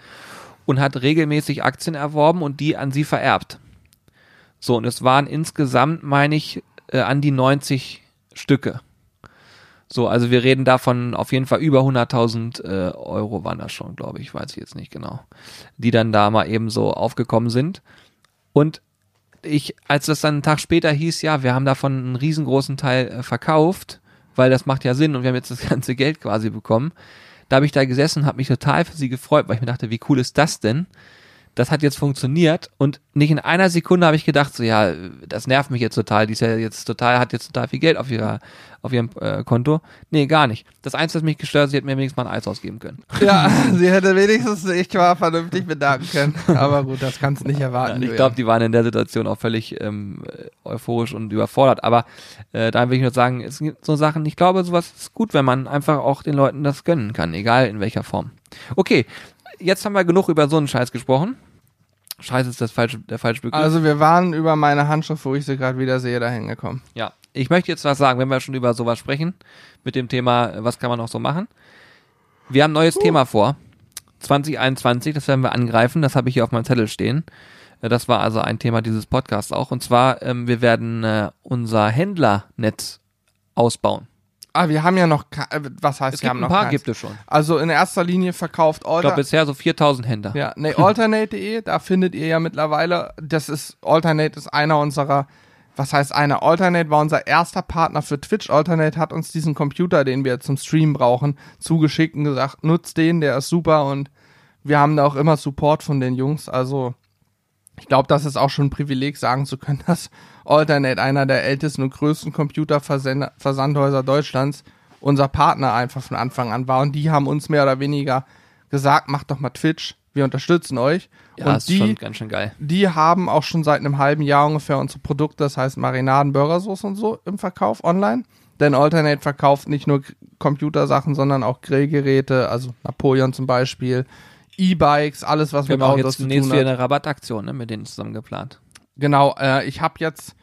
und hat regelmäßig Aktien erworben und die an sie vererbt. So, und es waren insgesamt, meine ich, äh, an die 90 Stücke. So, also wir reden davon auf jeden Fall über 100.000 äh, Euro waren das schon, glaube ich, weiß ich jetzt nicht genau, die dann da mal eben so aufgekommen sind. Und ich, als das dann einen Tag später hieß, ja, wir haben davon einen riesengroßen Teil äh, verkauft, weil das macht ja Sinn und wir haben jetzt das (laughs) ganze Geld quasi bekommen. Da habe ich da gesessen und habe mich total für sie gefreut, weil ich mir dachte, wie cool ist das denn? Das hat jetzt funktioniert und nicht in einer Sekunde habe ich gedacht, so ja, das nervt mich jetzt total. Die ist ja jetzt total, hat jetzt total viel Geld auf ihrer, auf ihrem äh, Konto. Nee, gar nicht. Das Einzige, was mich gestört hat, sie hätte mir wenigstens mal ein Eis ausgeben können. (laughs) Ja, sie hätte wenigstens sich mal vernünftig bedanken können. Aber gut, das kannst du nicht erwarten. ich glaube, die waren in der Situation auch völlig ähm, euphorisch und überfordert. Aber äh, da will ich nur sagen, es gibt so Sachen, ich glaube, sowas ist gut, wenn man einfach auch den Leuten das gönnen kann, egal in welcher Form. Okay, jetzt haben wir genug über so einen Scheiß gesprochen. Scheiß ist das falsche, der falsche Begriff. Also wir waren über meine Handschrift, wo ich sie gerade wieder sehe, dahin gekommen. Ja, ich möchte jetzt was sagen, wenn wir schon über sowas sprechen, mit dem Thema, was kann man noch so machen. Wir haben ein neues Thema vor. 2021, das werden wir angreifen, das habe ich hier auf meinem Zettel stehen. Äh, Das war also ein Thema dieses Podcasts auch. Und zwar, ähm, wir werden äh, unser Händlernetz ausbauen. Ah, wir haben ja noch, äh, was heißt, Es wir haben ein noch paar, keins. gibt es schon. Also in erster Linie verkauft Ich glaube Alter. bisher so 4000 Händler. Ja, nee, (laughs) alternate.de, da findet ihr ja mittlerweile, das ist, Alternate ist einer unserer, was heißt einer? Alternate war unser erster Partner für Twitch. Alternate hat uns diesen Computer, den wir zum Stream brauchen, zugeschickt und gesagt, nutzt den, der ist super und wir haben da auch immer Support von den Jungs. Also ich glaube, das ist auch schon ein Privileg, sagen zu können, (laughs) dass Alternate einer der ältesten und größten Computerversandhäuser Deutschlands unser Partner einfach von Anfang an war. Und die haben uns mehr oder weniger gesagt, macht doch mal Twitch, wir unterstützen euch. Ja, und ist die, schon ganz schön geil. die haben auch schon seit einem halben Jahr ungefähr unsere Produkte, das heißt Marinaden, Burgersoße und so im Verkauf online. Denn Alternate verkauft nicht nur Computersachen, sondern auch Grillgeräte, also Napoleon zum Beispiel, E-Bikes, alles was Wir auch Autos jetzt zu nächstes tun Jahr hat. eine Rabattaktion ne, mit denen zusammen geplant. Genau, äh, ich habe jetzt,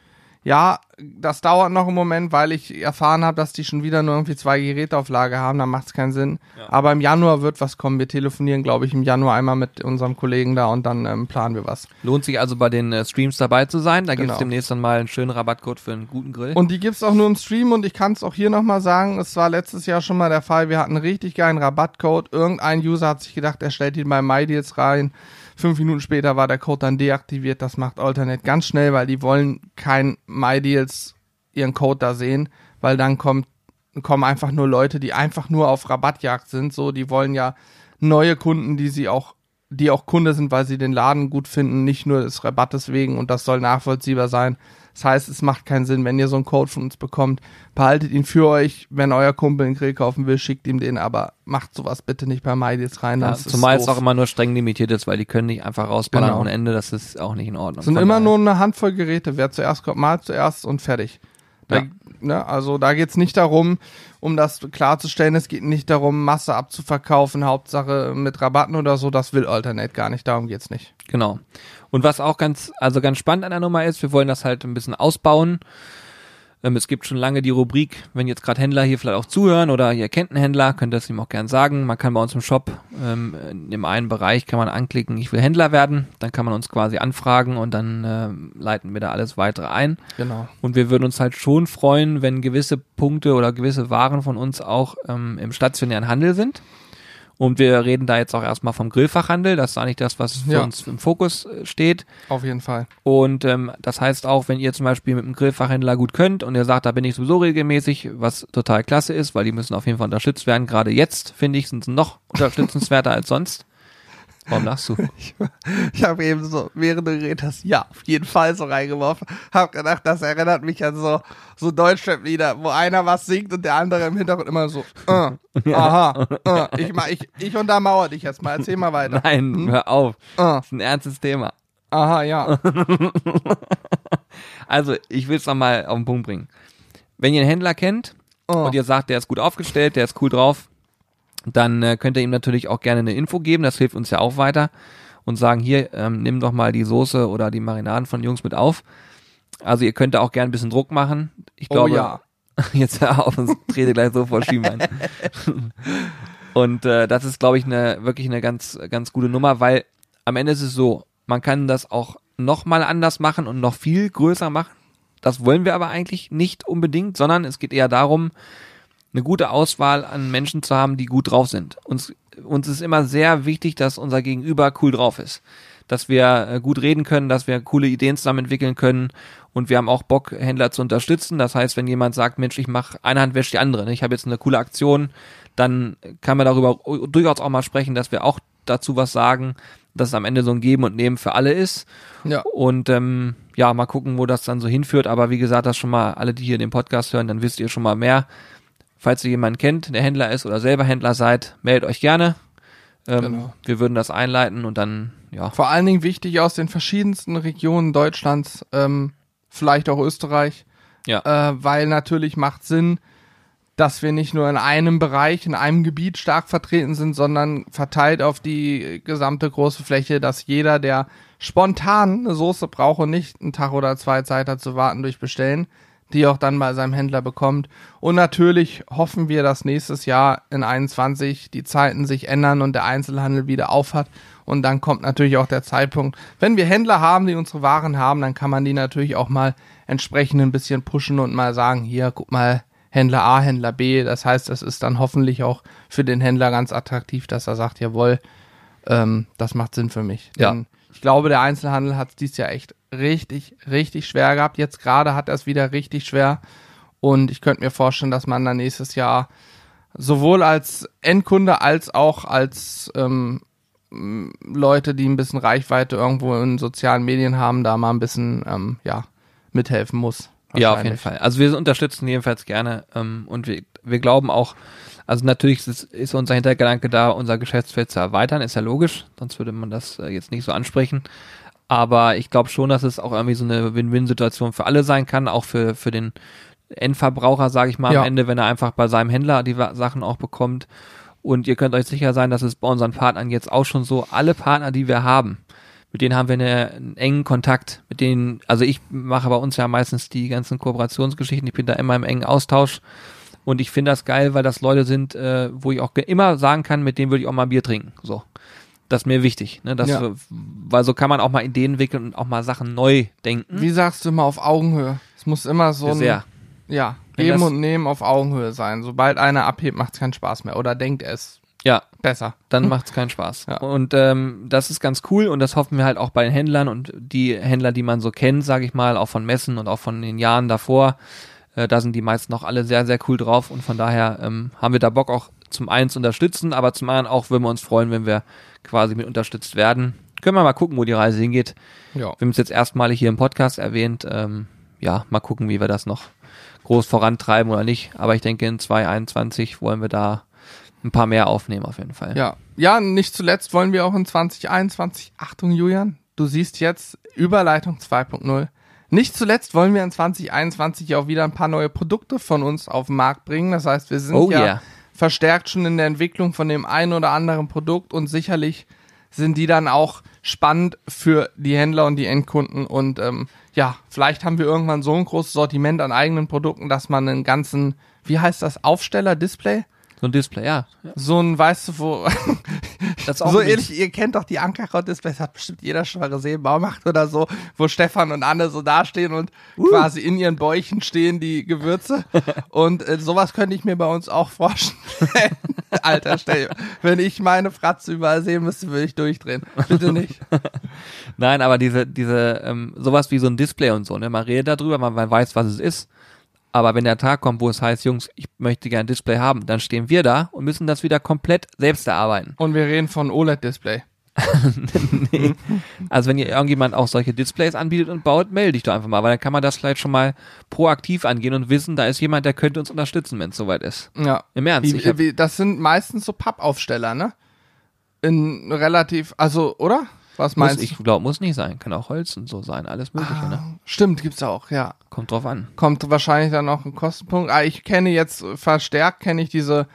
ja, das dauert noch einen Moment, weil ich erfahren habe, dass die schon wieder nur irgendwie zwei Geräte auf Lager haben, dann macht es keinen Sinn. Aber im Januar wird was kommen. Wir telefonieren, glaube ich, im Januar einmal mit unserem Kollegen da und dann ähm, planen wir was. Lohnt sich also bei den äh, Streams dabei zu sein. Da gibt Genau. es demnächst dann mal einen schönen Rabattcode für einen guten Grill. Und die gibt's auch nur im Stream und ich kann es auch hier nochmal sagen, es war letztes Jahr schon mal der Fall, wir hatten einen richtig geilen Rabattcode. Irgendein User hat sich gedacht, er stellt ihn bei MyDeals rein. Fünf Minuten später war der Code dann deaktiviert. Das macht Alternate ganz schnell, weil die wollen kein MyDeals ihren Code da sehen, weil dann kommt, kommen einfach nur Leute, die einfach nur auf Rabattjagd sind. So, die wollen ja neue Kunden, die sie auch, die auch Kunde sind, weil sie den Laden gut finden, nicht nur des Rabattes wegen und das soll nachvollziehbar sein. Das heißt, es macht keinen Sinn, wenn ihr so einen Code von uns bekommt, behaltet ihn für euch. Wenn euer Kumpel einen Grill kaufen will, schickt ihm den, aber macht sowas bitte nicht bei MyDeals rein. ja, das ist zumal es auch immer nur streng limitiert ist, weil die können nicht einfach rausballern Genau. ohne Ende. Das ist auch nicht in Ordnung. Es sind Von immer daher- nur eine Handvoll Geräte. Wer zuerst kommt, mal zuerst und fertig. Da, Ja. ne, also da geht's nicht darum, um das klarzustellen, es geht nicht darum, Masse abzuverkaufen, Hauptsache mit Rabatten oder so, das will Alternate gar nicht, darum geht's nicht. Genau. Und was auch ganz, also ganz spannend an der Nummer ist, wir wollen das halt ein bisschen ausbauen. Ähm, es gibt schon lange die Rubrik, wenn jetzt gerade Händler hier vielleicht auch zuhören oder ihr kennt einen Händler, könnt ihr es ihm auch gern sagen. Man kann bei uns im Shop ähm, in dem einen Bereich kann man anklicken, ich will Händler werden. Dann kann man uns quasi anfragen und dann äh, leiten wir da alles weitere ein. Genau. Und wir würden uns halt schon freuen, wenn gewisse Punkte oder gewisse Waren von uns auch ähm, im stationären Handel sind. Und wir reden da jetzt auch erstmal vom Grillfachhandel. Das ist eigentlich das, was für Ja. uns im Fokus äh, steht. Auf jeden Fall. Und ähm, das heißt auch, wenn ihr zum Beispiel mit einem Grillfachhändler gut könnt und ihr sagt, da bin ich sowieso regelmäßig, was total klasse ist, weil die müssen auf jeden Fall unterstützt werden. Gerade jetzt, finde ich, sind sie noch (laughs) unterstützenswerter als sonst. Warum lachst du? (laughs) Ich habe eben so, während du geredet hast, ja, auf jeden Fall so reingeworfen. Hab gedacht, das erinnert mich an so, so Deutschrap-Lieder, wo einer was singt und der andere im Hintergrund immer so, äh, (laughs) aha, äh. Ich, ich, ich untermauer dich jetzt mal, erzähl mal weiter. Nein, hör auf. Äh, Das ist ein ernstes Thema. aha, ja. (laughs) Also, ich will es nochmal auf den Punkt bringen. Wenn ihr einen Händler kennt Äh. und ihr sagt, der ist gut aufgestellt, der ist cool drauf, dann äh, könnt ihr ihm natürlich auch gerne eine Info geben, das hilft uns ja auch weiter und sagen, hier, ähm, nimm doch mal die Soße oder die Marinaden von Jungs mit auf. Also ihr könnt da auch gerne ein bisschen Druck machen. Ich Oh glaube, ja. (laughs) jetzt hör auf, sonst trete gleich so vor Schienbein. (laughs) Und äh, das ist, glaube ich, eine wirklich eine ganz, ganz gute Nummer, weil am Ende ist es so, man kann das auch noch mal anders machen und noch viel größer machen. Das wollen wir aber eigentlich nicht unbedingt, sondern es geht eher darum, eine gute Auswahl an Menschen zu haben, die gut drauf sind. Uns, uns ist immer sehr wichtig, dass unser Gegenüber cool drauf ist. Dass wir äh, gut reden können, dass wir coole Ideen zusammen entwickeln können und wir haben auch Bock, Händler zu unterstützen. Das heißt, wenn jemand sagt, Mensch, ich mache eine Hand wäscht die andere, ne? ich habe jetzt eine coole Aktion, dann kann man darüber durchaus auch mal sprechen, dass wir auch dazu was sagen, dass es am Ende so ein Geben und Nehmen für alle ist. Ja. Und ähm, ja, mal gucken, wo das dann so hinführt. Aber wie gesagt, das schon mal alle, die hier den Podcast hören, dann wisst ihr schon mal mehr. Falls ihr jemanden kennt, der Händler ist oder selber Händler seid, meldet euch gerne. Ähm, Genau. Wir würden das einleiten und dann, ja. Vor allen Dingen wichtig aus den verschiedensten Regionen Deutschlands, ähm, vielleicht auch Österreich, Ja. äh, weil natürlich macht Sinn, dass wir nicht nur in einem Bereich, in einem Gebiet stark vertreten sind, sondern verteilt auf die gesamte große Fläche, dass jeder, der spontan eine Soße braucht und nicht einen Tag oder zwei Zeit hat zu warten durch Bestellen, die auch dann bei seinem Händler bekommt. Und natürlich hoffen wir, dass nächstes Jahr in 21 die Zeiten sich ändern und der Einzelhandel wieder aufhat. Und dann kommt natürlich auch der Zeitpunkt, wenn wir Händler haben, die unsere Waren haben, dann kann man die natürlich auch mal entsprechend ein bisschen pushen und mal sagen, hier, guck mal, Händler A, Händler B. Das heißt, es ist dann hoffentlich auch für den Händler ganz attraktiv, dass er sagt, jawohl, ähm, das macht Sinn für mich. Ja. Denn ich glaube, der Einzelhandel hat es dieses Jahr echt richtig, richtig schwer gehabt. Jetzt gerade hat er es wieder richtig schwer. Und ich könnte mir vorstellen, dass man dann nächstes Jahr sowohl als Endkunde als auch als ähm, Leute, die ein bisschen Reichweite irgendwo in sozialen Medien haben, da mal ein bisschen ähm, ja, mithelfen muss. Ja, auf jeden. Fall. Also wir unterstützen jedenfalls gerne ähm, und wir, wir glauben auch, also natürlich ist, ist unser Hintergedanke da, unser Geschäftsfeld zu erweitern, ist ja logisch, sonst würde man das äh, jetzt nicht so ansprechen. Aber ich glaube schon, dass es auch irgendwie so eine Win-Win-Situation für alle sein kann, auch für, für den Endverbraucher, sage ich mal, Ja. am Ende, wenn er einfach bei seinem Händler die Sachen auch bekommt. Und ihr könnt euch sicher sein, dass es bei unseren Partnern jetzt auch schon so, alle Partner, die wir haben, mit denen haben wir eine, einen engen Kontakt. Mit denen, also ich mache bei uns ja meistens die ganzen Kooperationsgeschichten, ich bin da immer im engen Austausch. Und ich finde das geil, weil das Leute sind, äh, wo ich auch immer sagen kann, mit denen würde ich auch mal Bier trinken. So. Das ist mir wichtig. Ne? Das, Ja. Weil so kann man auch mal Ideen entwickeln und auch mal Sachen neu denken. Wie sagst du immer auf Augenhöhe? Es muss immer so ein, Sehr. ja, geben und nehmen auf Augenhöhe sein. Sobald einer abhebt, macht es keinen Spaß mehr. Oder denkt es Ja, besser. dann (laughs) macht's keinen Spaß. Ja. Und ähm, das ist ganz cool und das hoffen wir halt auch bei den Händlern und die Händler, die man so kennt, sage ich mal, auch von Messen und auch von den Jahren davor, äh, da sind die meisten auch alle sehr, sehr cool drauf und von daher ähm, haben wir da Bock auch zum einen zu unterstützen, aber zum anderen auch würden wir uns freuen, wenn wir quasi mit unterstützt werden. Können wir mal gucken, wo die Reise hingeht. Ja. Wir haben es jetzt erstmalig hier im Podcast erwähnt. Ähm, ja, mal gucken, wie wir das noch groß vorantreiben oder nicht. Aber ich denke, in 2021 wollen wir da ein paar mehr aufnehmen auf jeden Fall. Ja. Ja, nicht zuletzt wollen wir auch in 2021, Achtung Julian, du siehst jetzt Überleitung 2.0. Nicht zuletzt wollen wir in 2021 auch wieder ein paar neue Produkte von uns auf den Markt bringen. Das heißt, wir sind Oh ja yeah. Verstärkt schon in der Entwicklung von dem einen oder anderen Produkt und sicherlich sind die dann auch spannend für die Händler und die Endkunden. Und ähm, ja, vielleicht haben wir irgendwann so ein großes Sortiment an eigenen Produkten, dass man einen ganzen, wie heißt das, Aufsteller, Display? So ein Display, ja. So ein, weißt du, wo, (laughs) so ein ähnlich, ihr kennt doch die Ankerkraut-Displays, hat bestimmt jeder schon mal gesehen, Baumacht oder so, wo Stefan und Anne so dastehen und Uh. quasi in ihren Bäuchen stehen die Gewürze. (laughs) und äh, sowas könnte ich mir bei uns auch vorstellen. (laughs) Alter, stell wenn ich meine Fratze überall sehen müsste, würde ich durchdrehen. Bitte nicht. Nein, aber diese, diese, ähm, sowas wie so ein Display und so, ne? Man redet darüber, man, man weiß, was es ist. Aber wenn der Tag kommt, wo es heißt, Jungs, ich möchte gerne ein Display haben, dann stehen wir da und müssen das wieder komplett selbst erarbeiten. Und wir reden von OLED-Display. (laughs) nee. Also wenn ihr irgendjemand auch solche Displays anbietet und baut, melde dich doch einfach mal, weil dann kann man das vielleicht schon mal proaktiv angehen und wissen, da ist jemand, der könnte uns unterstützen, wenn es soweit ist. Ja. Im Ernst. Wie, wie, das sind meistens so Pappaufsteller, ne? In relativ, also, oder? Was muss, meinst du? ich glaube, muss nicht sein. Kann auch Holz und so sein, alles mögliche, ne? Stimmt, gibt's auch, ja. Kommt drauf an. kommt wahrscheinlich dann noch ein Kostenpunkt. Ah, ich kenne jetzt verstärkt, kenne ich diese,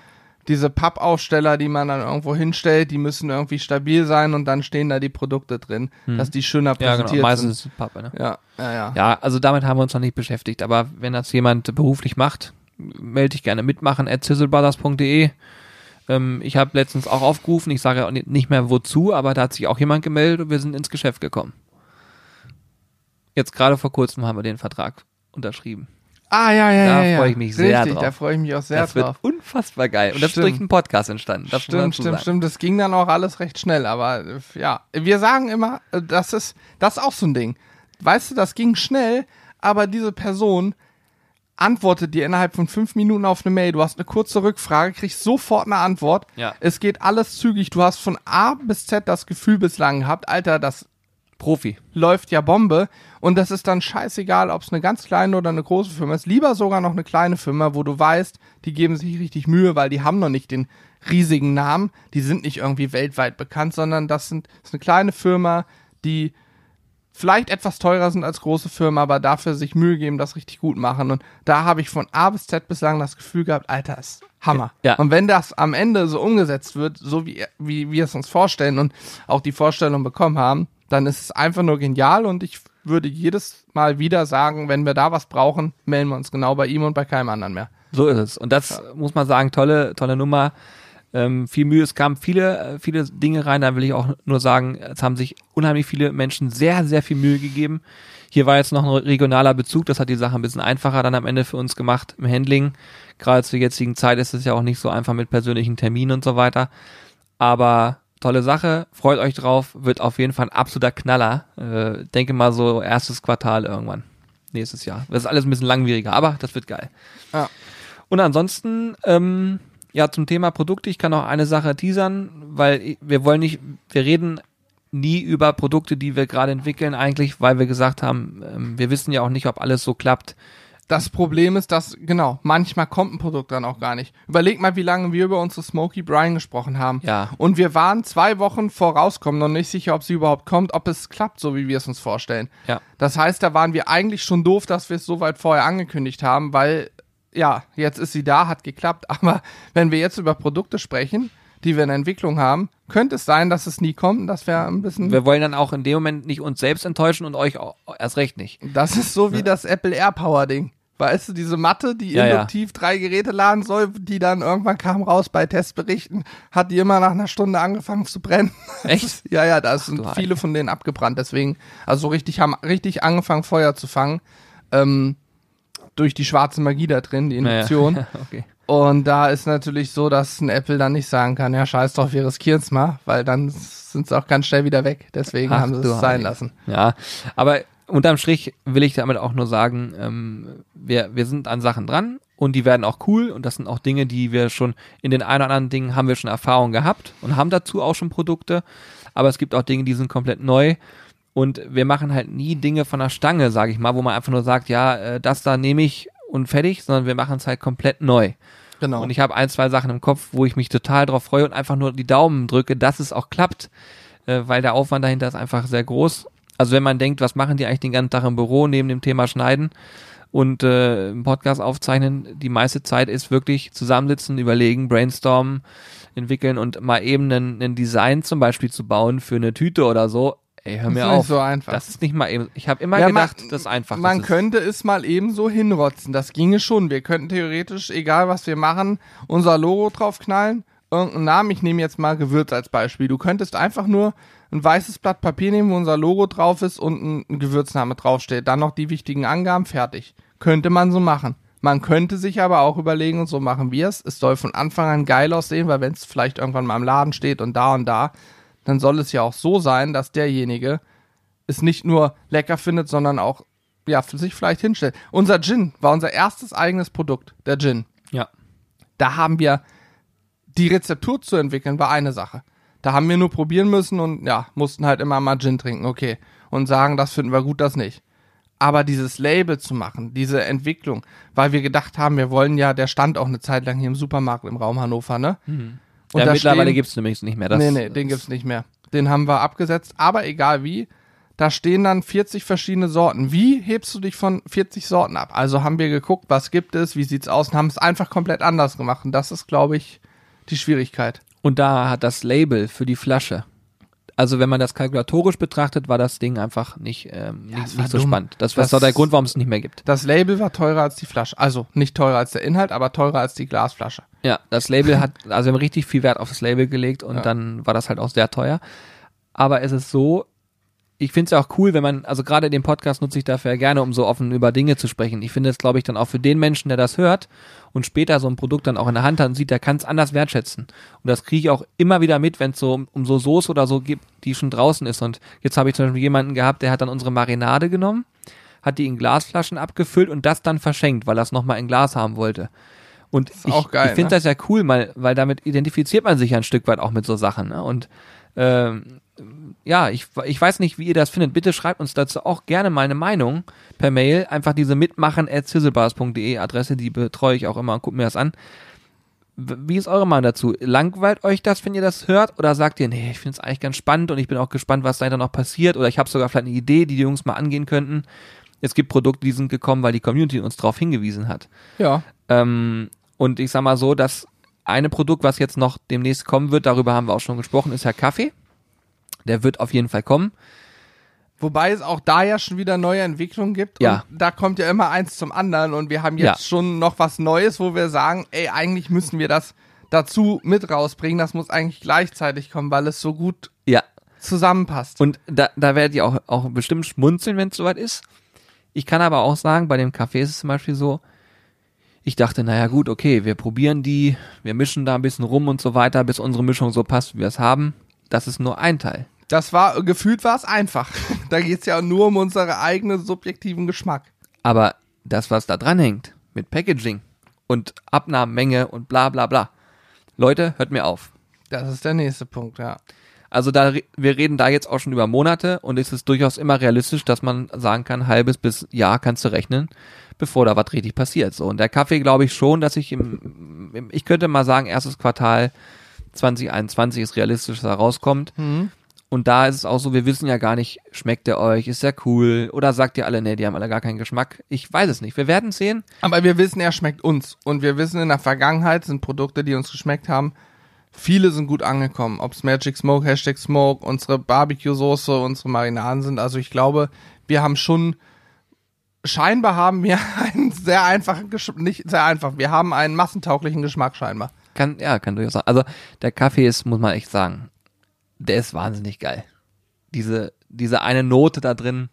diese Pappaufsteller, die man dann irgendwo hinstellt, die müssen irgendwie stabil sein und dann stehen da die Produkte drin, dass die schöner Hm. Ja, präsentiert genau. Meistens ist sind. Pappe, ne? Ja, ja, ja. Ja, also damit haben wir uns noch nicht beschäftigt. Aber wenn das jemand beruflich macht, melde dich gerne mitmachen at sizzlebrothers.de. Ähm, ich habe letztens auch aufgerufen, ich sage nicht mehr wozu, aber da hat sich auch jemand gemeldet und wir sind ins Geschäft gekommen. Jetzt gerade vor kurzem haben wir den Vertrag unterschrieben. Ah, ja, ja, Da ja. ja. freue ich mich sehr Richtig, drauf. da freue ich mich auch sehr das wird drauf. unfassbar geil. Und das Stimmt. ist durch einen Podcast entstanden. Das Stimmt, stimmt, sagen. stimmt. Das ging dann auch alles recht schnell, aber äh, ja, wir sagen immer, äh, das ist, das ist auch so ein Ding. Weißt du, das ging schnell, aber diese Person antwortet dir innerhalb von fünf Minuten auf eine Mail. Du hast eine kurze Rückfrage, kriegst sofort eine Antwort. Ja. Es geht alles zügig. Du hast von A bis Z das Gefühl bislang gehabt, Alter, das Profi. läuft ja Bombe. Und das ist dann scheißegal, ob es eine ganz kleine oder eine große Firma ist. Lieber sogar noch eine kleine Firma, wo du weißt, die geben sich richtig Mühe, weil die haben noch nicht den riesigen Namen. Die sind nicht irgendwie weltweit bekannt, sondern das, sind, das ist eine kleine Firma, die vielleicht etwas teurer sind als große Firmen, aber dafür sich Mühe geben, das richtig gut machen. Und da habe ich von A bis Z bislang das Gefühl gehabt, Alter, ist Hammer. Ja. Und wenn das am Ende so umgesetzt wird, so wie, wie wir es uns vorstellen und auch die Vorstellung bekommen haben, dann ist es einfach nur genial und ich würde jedes Mal wieder sagen, wenn wir da was brauchen, melden wir uns genau bei ihm und bei keinem anderen mehr. So ist es. Und das muss man sagen, tolle, tolle Nummer. Ähm, viel Mühe, es kamen viele, äh, viele Dinge rein, da will ich auch nur sagen, es haben sich unheimlich viele Menschen sehr, sehr viel Mühe gegeben. Hier war jetzt noch ein regionaler Bezug, das hat die Sache ein bisschen einfacher dann am Ende für uns gemacht im Handling. Gerade zur jetzigen Zeit ist es ja auch nicht so einfach mit persönlichen Terminen und so weiter. Aber tolle Sache, freut euch drauf, wird auf jeden Fall ein absoluter Knaller. Äh, denke mal so erstes Quartal irgendwann. Nächstes Jahr. Das ist alles ein bisschen langwieriger, aber das wird geil. Ja. Und ansonsten, ähm, ja, zum Thema Produkte, ich kann noch eine Sache teasern, weil wir wollen nicht, wir reden nie über Produkte, die wir gerade entwickeln, eigentlich, weil wir gesagt haben, ähm, wir wissen ja auch nicht, ob alles so klappt. Das Problem ist, dass, genau, manchmal kommt ein Produkt dann auch gar nicht. Überleg mal, wie lange wir über unsere Smoky Brine gesprochen haben. Ja. Und wir waren zwei Wochen vorauskommen, noch nicht sicher, ob sie überhaupt kommt, ob es klappt, so wie wir es uns vorstellen. Ja. Das heißt, da waren wir eigentlich schon doof, dass wir es so weit vorher angekündigt haben, weil, ja, jetzt ist sie da, hat geklappt. (laughs) Aber wenn wir jetzt über Produkte sprechen, die wir in der Entwicklung haben, könnte es sein, dass es nie kommt. und Das wäre ein bisschen. Wir wollen dann auch in dem Moment nicht uns selbst enttäuschen und euch auch, erst recht nicht. Das ist so wie das Apple AirPower Ding. Weißt du, diese Matte, die Ja, ja. induktiv drei Geräte laden soll, die dann irgendwann kam raus bei Testberichten, hat die immer nach einer Stunde angefangen zu brennen. Echt? ja, ja, da sind du viele von denen abgebrannt. Deswegen, also so richtig haben richtig angefangen, Feuer zu fangen. Ähm, durch die schwarze Magie da drin, die Induktion. Naja. (laughs) okay. Und da ist natürlich so, dass ein Apple dann nicht sagen kann, ja, scheiß drauf, wir riskieren's mal, weil dann sind sie auch ganz schnell wieder weg. Deswegen Ach, haben sie es sein lassen. Ja, aber unterm Strich will ich damit auch nur sagen, ähm, wir, wir sind an Sachen dran und die werden auch cool und das sind auch Dinge, die wir schon in den ein oder anderen Dingen haben wir schon Erfahrung gehabt und haben dazu auch schon Produkte, aber es gibt auch Dinge, die sind komplett neu und wir machen halt nie Dinge von der Stange, sage ich mal, wo man einfach nur sagt, ja, äh, das da nehme ich und fertig, sondern wir machen es halt komplett neu. Genau. Und ich habe ein, zwei Sachen im Kopf, wo ich mich total drauf freue und einfach nur die Daumen drücke, dass es auch klappt, äh, weil der Aufwand dahinter ist einfach sehr groß. Also wenn man denkt, was machen die eigentlich den ganzen Tag im Büro neben dem Thema Schneiden und äh, einen Podcast aufzeichnen, die meiste Zeit ist wirklich zusammensitzen, überlegen, brainstormen, entwickeln und mal eben ein Design zum Beispiel zu bauen für eine Tüte oder so. Ey, hör Das mir ist auf. nicht so einfach. Das ist nicht mal eben. Ich habe immer Ja, gedacht, man- das ist einfach. Man das ist, könnte es mal eben so hinrotzen. Das ginge schon. Wir könnten theoretisch, egal was wir machen, unser Logo draufknallen, irgendeinen Namen. Ich nehme jetzt mal Gewürz als Beispiel. Du könntest einfach nur ein weißes Blatt Papier nehmen, wo unser Logo drauf ist und ein, ein Gewürzname draufsteht. Dann noch die wichtigen Angaben, fertig. Könnte man so machen. Man könnte sich aber auch überlegen und so machen wir es. Es soll von Anfang an geil aussehen, weil wenn es vielleicht irgendwann mal im Laden steht und da und da, dann soll es ja auch so sein, dass derjenige es nicht nur lecker findet, sondern auch ja, für sich vielleicht hinstellt. Unser Gin war unser erstes eigenes Produkt, der Gin. ja. Da haben wir die Rezeptur zu entwickeln, war eine Sache. Da haben wir nur probieren müssen und ja, mussten halt immer mal Gin trinken, okay. Und sagen, das finden wir gut, das nicht. Aber dieses Label zu machen, diese Entwicklung, weil wir gedacht haben, wir wollen ja, der stand auch eine Zeit lang hier im Supermarkt im Raum Hannover, ne? Und ja mittlerweile stehen- gibt's nämlich nicht mehr. Das, nee, nee, den gibt's nicht mehr. Den haben wir abgesetzt, aber egal wie, da stehen dann 40 verschiedene Sorten. Wie hebst du dich von 40 Sorten ab? Also haben wir geguckt, was gibt es, wie sieht's aus und haben es einfach komplett anders gemacht. Und das ist, glaube ich, die Schwierigkeit. Und da hat das Label für die Flasche. Also wenn man das kalkulatorisch betrachtet, war das Ding einfach nicht, ähm, es nicht, war nicht so dumm. spannend. Das war Das- doch der Grund, warum es nicht mehr gibt. Das Label war teurer als die Flasche. Also nicht teurer als der Inhalt, aber teurer als die Glasflasche. Ja, das Label hat, also wir haben richtig viel Wert auf das Label gelegt und Ja. dann war das halt auch sehr teuer. Aber es ist so, ich finde es ja auch cool, wenn man, also gerade den Podcast nutze ich dafür ja gerne, um so offen über Dinge zu sprechen. Ich finde es, glaube ich, dann auch für den Menschen, der das hört und später so ein Produkt dann auch in der Hand hat und sieht, der kann es anders wertschätzen. Und das kriege ich auch immer wieder mit, wenn es so um, um so Soße oder so gibt, die schon draußen ist. Und jetzt habe ich zum Beispiel jemanden gehabt, der hat dann unsere Marinade genommen, hat die in Glasflaschen abgefüllt und das dann verschenkt, weil er es nochmal in Glas haben wollte. Und ich, auch geil, ich finde ne? das ja cool, weil, weil damit identifiziert man sich ja ein Stück weit auch mit so Sachen. Ne? Und ähm, ja, ich, ich weiß nicht, wie ihr das findet. Bitte schreibt uns dazu auch gerne mal eine Meinung per Mail. Einfach diese mitmachen at sizzlebars.de Adresse, die betreue ich auch immer und guck mir das an. Wie ist eure Meinung dazu? Langweilt euch das, wenn ihr das hört? Oder sagt ihr, nee, ich finde es eigentlich ganz spannend und ich bin auch gespannt, was dahinter noch passiert? Oder ich habe sogar vielleicht eine Idee, die die Jungs mal angehen könnten. Es gibt Produkte, die sind gekommen, weil die Community uns darauf hingewiesen hat. Ja. Ähm, und ich sag mal so, das eine Produkt, was jetzt noch demnächst kommen wird, darüber haben wir auch schon gesprochen, ist ja Kaffee. Der wird auf jeden Fall kommen. Wobei es auch da ja schon wieder neue Entwicklungen gibt. Ja. Und da kommt ja immer eins zum anderen. Und wir haben jetzt Ja. schon noch was Neues, wo wir sagen, ey, eigentlich müssen wir das dazu mit rausbringen. Das muss eigentlich gleichzeitig kommen, weil es so gut Ja. zusammenpasst. Und da, da werdet ihr auch, auch bestimmt schmunzeln, wenn es soweit ist. Ich kann aber auch sagen, bei dem Kaffee ist es zum Beispiel so, ich dachte, naja gut, okay, wir probieren die, wir mischen da ein bisschen rum und so weiter, bis unsere Mischung so passt, wie wir es haben. Das ist nur ein Teil. Das war, gefühlt war es einfach. (laughs) da geht es ja nur um unseren eigenen subjektiven Geschmack. Aber das, was da dran hängt, mit Packaging und Abnahmemenge und bla bla bla. Leute, hört mir auf. Das ist der nächste Punkt, ja. Also da, wir reden da jetzt auch schon über Monate und es ist durchaus immer realistisch, dass man sagen kann, halbes bis Jahr kannst du rechnen, bevor da was richtig passiert. So und der Kaffee glaube ich schon, dass ich im, im, ich könnte mal sagen, erstes Quartal 2021 ist realistisch, dass er rauskommt. Und da ist es auch so, wir wissen ja gar nicht, schmeckt der euch, ist der cool oder sagt ihr alle, nee, die haben alle gar keinen Geschmack. Ich weiß es nicht. Wir werden sehen. Aber wir wissen, er schmeckt uns. Und wir wissen, in der Vergangenheit sind Produkte, die uns geschmeckt haben, viele sind gut angekommen. Ob's Magic Smoke, Hashtag Smoke, unsere Barbecue-Soße, unsere Marinaden sind. Also ich glaube, wir haben schon, scheinbar haben wir (laughs) einen sehr einfachen Geschmack, nicht sehr einfach, wir haben einen massentauglichen Geschmack scheinbar. Kann, ja, kann durchaus sein. Also der Kaffee ist, muss man echt sagen, der ist wahnsinnig geil. Diese, diese eine Note da drin,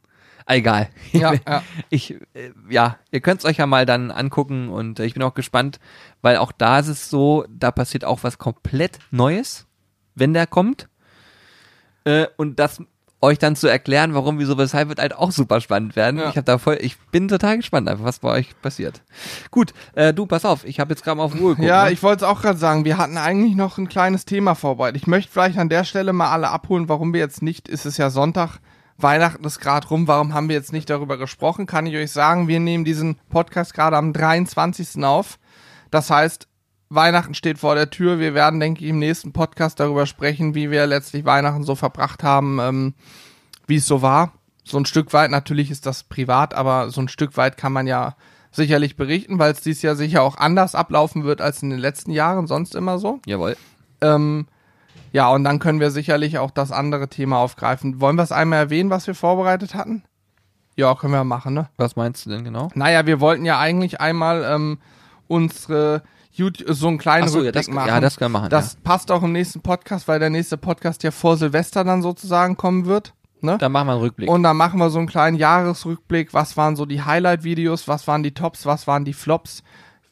ah, egal. Ja, (laughs) ja. Ich, äh, ja, ihr könnt es euch ja mal dann angucken und äh, ich bin auch gespannt, weil auch da ist es so, da passiert auch was komplett Neues, wenn der kommt. Äh, und das euch dann zu erklären, warum, wieso, weshalb, wird halt auch super spannend werden. Ja. Ich habe da voll, ich bin total gespannt einfach, was bei euch passiert. Gut, äh, du, pass auf, ich habe jetzt gerade mal auf Uhr geguckt. Ja, ne? ich wollte es auch gerade sagen, wir hatten eigentlich noch ein kleines Thema vorbereitet. Ich möchte vielleicht an der Stelle mal alle abholen, warum wir jetzt nicht, ist es ja Sonntag, Weihnachten ist gerade rum, warum haben wir jetzt nicht darüber gesprochen? Kann ich euch sagen, wir nehmen diesen Podcast gerade am 23. auf. Das heißt, Weihnachten steht vor der Tür. Wir werden, denke ich, im nächsten Podcast darüber sprechen, wie wir letztlich Weihnachten so verbracht haben, ähm, wie es so war. so ein Stück weit, natürlich ist das privat, aber so ein Stück weit kann man ja sicherlich berichten, weil es dieses Jahr sicher auch anders ablaufen wird als in den letzten Jahren, sonst immer so. Jawohl. Ähm, ja, und dann können wir sicherlich auch das andere Thema aufgreifen. Wollen wir es einmal erwähnen, was wir vorbereitet hatten? Ja, können wir machen, ne? Was meinst du denn genau? Naja, wir wollten ja eigentlich einmal ähm, unsere YouTube, so einen kleinen Ach so, ja, Rückblick das, machen. ja, das können wir machen. Das passt auch im nächsten Podcast, weil der nächste Podcast ja vor Silvester dann sozusagen kommen wird. Ne? ja. Dann machen wir einen Rückblick. Und dann machen wir so einen kleinen Jahresrückblick. Was waren so die Highlight-Videos? Was waren die Tops? Was waren die Flops?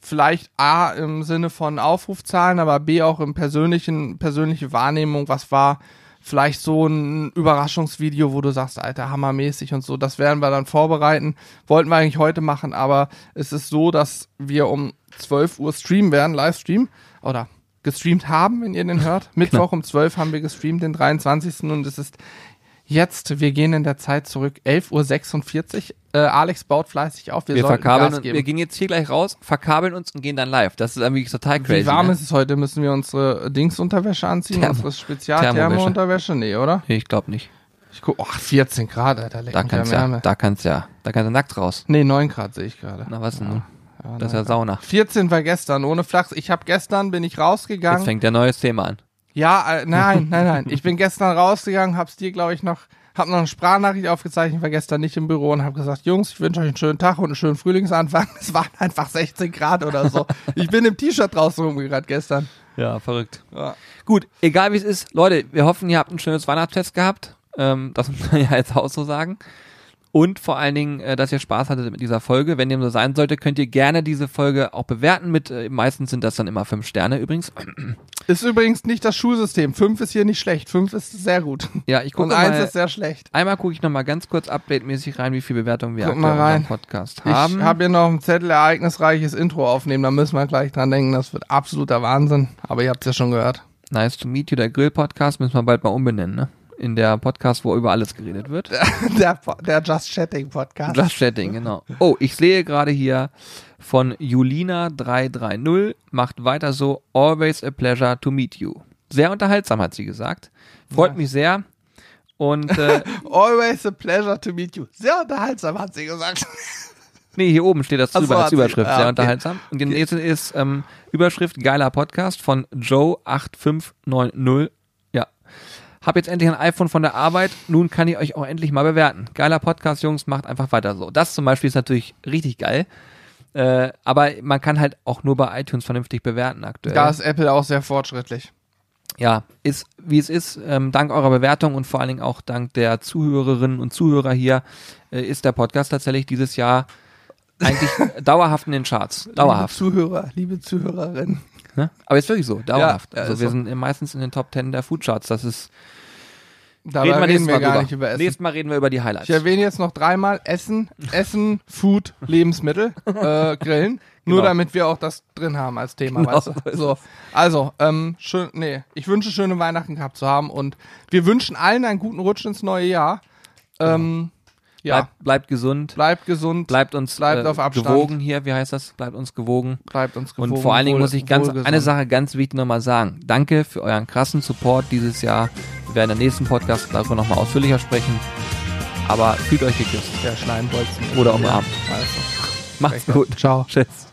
Vielleicht A im Sinne von Aufrufzahlen, aber B auch im persönlichen, persönliche Wahrnehmung. Was war vielleicht so ein Überraschungsvideo, wo du sagst, Alter, hammermäßig und so. Das werden wir dann vorbereiten. Wollten wir eigentlich heute machen, aber es ist so, dass wir um 12 Uhr streamen werden, Livestream. Oder gestreamt haben, wenn ihr den hört. (laughs) Mittwoch um 12 haben wir gestreamt, den 23. Und es ist Jetzt, wir gehen in der Zeit zurück, 11.46 Uhr. Äh, Alex baut fleißig auf. Wir, wir sollten verkabeln und wir gehen jetzt hier gleich raus, verkabeln uns und gehen dann live. Das ist irgendwie total crazy. Wie warm ne? ist es heute? Müssen wir unsere Dingsunterwäsche anziehen? Thermo- unsere Spezial-Thermo-Unterwäsche? Nee, oder? Nee, ich glaube nicht. Ich guck, oh, 14 Grad, Alter. Da kannst ja, da kannst ja, da kannst du nackt raus. Nee, 9 Grad sehe ich gerade. Na was denn nun? Ja, Das ist 9 ja Sauna. 14 war gestern, ohne Flachs. Ich habe gestern, bin ich Jetzt rausgegangen. fängt der neues Thema an. Ja, äh, nein, nein, nein. Ich bin gestern rausgegangen, hab's dir, glaube ich, noch, hab noch eine Sprachnachricht aufgezeichnet, war gestern nicht im Büro und hab gesagt, Jungs, ich wünsche euch einen schönen Tag und einen schönen Frühlingsanfang. (laughs) Es waren einfach 16 Grad oder so. Ich bin im T-Shirt draußen rumgerannt gestern. Ja, verrückt. Ja. Gut, egal wie es ist, Leute, wir hoffen, ihr habt ein schönes Weihnachtsfest gehabt. Ähm, das muss man ja jetzt auch so sagen. Und vor allen Dingen, äh, dass ihr Spaß hattet mit dieser Folge. Wenn dem so sein sollte, könnt ihr gerne diese Folge auch bewerten mit, äh, meistens sind das dann immer fünf Sterne übrigens. (clears throat) Ist übrigens nicht das Schulsystem. Fünf ist hier nicht schlecht. Fünf ist sehr gut. Ja, ich Und gucke eins mal, ist sehr schlecht. einmal gucke ich nochmal ganz kurz update-mäßig rein, wie viele Bewertungen wir Guck aktuell mal in rein. Podcast haben. Ich habe hier noch einen Zettel ereignisreiches Intro aufnehmen. Da müssen wir gleich dran denken. Das wird absoluter Wahnsinn. Aber ihr habt es ja schon gehört. nice to meet you, der Grill-Podcast müssen wir bald mal umbenennen, ne? In der Podcast, wo über alles geredet wird. (laughs) Der, der Just Chatting Podcast. Just Chatting, genau. Oh, ich sehe gerade hier von Julina330, macht weiter so, always a pleasure to meet you. Sehr unterhaltsam, hat sie gesagt. Freut Ja. mich sehr. Und äh, (laughs) Always a pleasure to meet you. Sehr unterhaltsam, hat sie gesagt. (laughs) nee, hier oben steht das so, drüber als hat sie- Überschrift, ah, sehr okay. unterhaltsam. Und die nächste ist ähm, Überschrift geiler Podcast von Joe8590. Hab jetzt endlich ein iPhone von der Arbeit, nun kann ich euch auch endlich mal bewerten. Geiler Podcast, Jungs, macht einfach weiter so. Das zum Beispiel ist natürlich richtig geil. Äh, aber man kann halt auch nur bei iTunes vernünftig bewerten aktuell. Da ist Apple auch sehr fortschrittlich. ja, ist wie es ist. Ähm, dank eurer Bewertung und vor allen Dingen auch dank der Zuhörerinnen und Zuhörer hier äh, ist der Podcast tatsächlich dieses Jahr eigentlich (laughs) dauerhaft in den Charts. Dauerhaft. Liebe Zuhörer, liebe Zuhörerinnen. Ne? Aber ist wirklich so, dauerhaft. Ja, also wir so. sind meistens in den Top 10 der Foodcharts. Das ist. Dabei reden, wir Mal gar drüber. nicht über Essen. Nächstes Mal reden wir über die Highlights. Ich erwähne jetzt noch dreimal Essen, Essen, Food, (laughs) Lebensmittel, äh, Grillen. (laughs) Nur Genau. damit wir auch das drin haben als Thema, Genau weißt du? So. Also, ähm, schön, nee, ich wünsche schöne Weihnachten gehabt zu haben und wir wünschen allen einen guten Rutsch ins neue Jahr. Ähm, ja, bleibt, bleibt gesund. bleibt gesund, Bleibt uns Bleibt äh, auf Abstand. gewogen hier, wie heißt das? Bleibt uns gewogen. bleibt uns gewogen. Und vor allen Dingen muss ich ganz eine Sache ganz wichtig nochmal sagen. Danke für euren krassen Support dieses Jahr. Wir werden im nächsten Podcast darüber nochmal ausführlicher sprechen. Aber fühlt euch geküsst. Der Schleimbolzen. Oder umarmt. Also. Macht's gut. Ciao. Tschüss.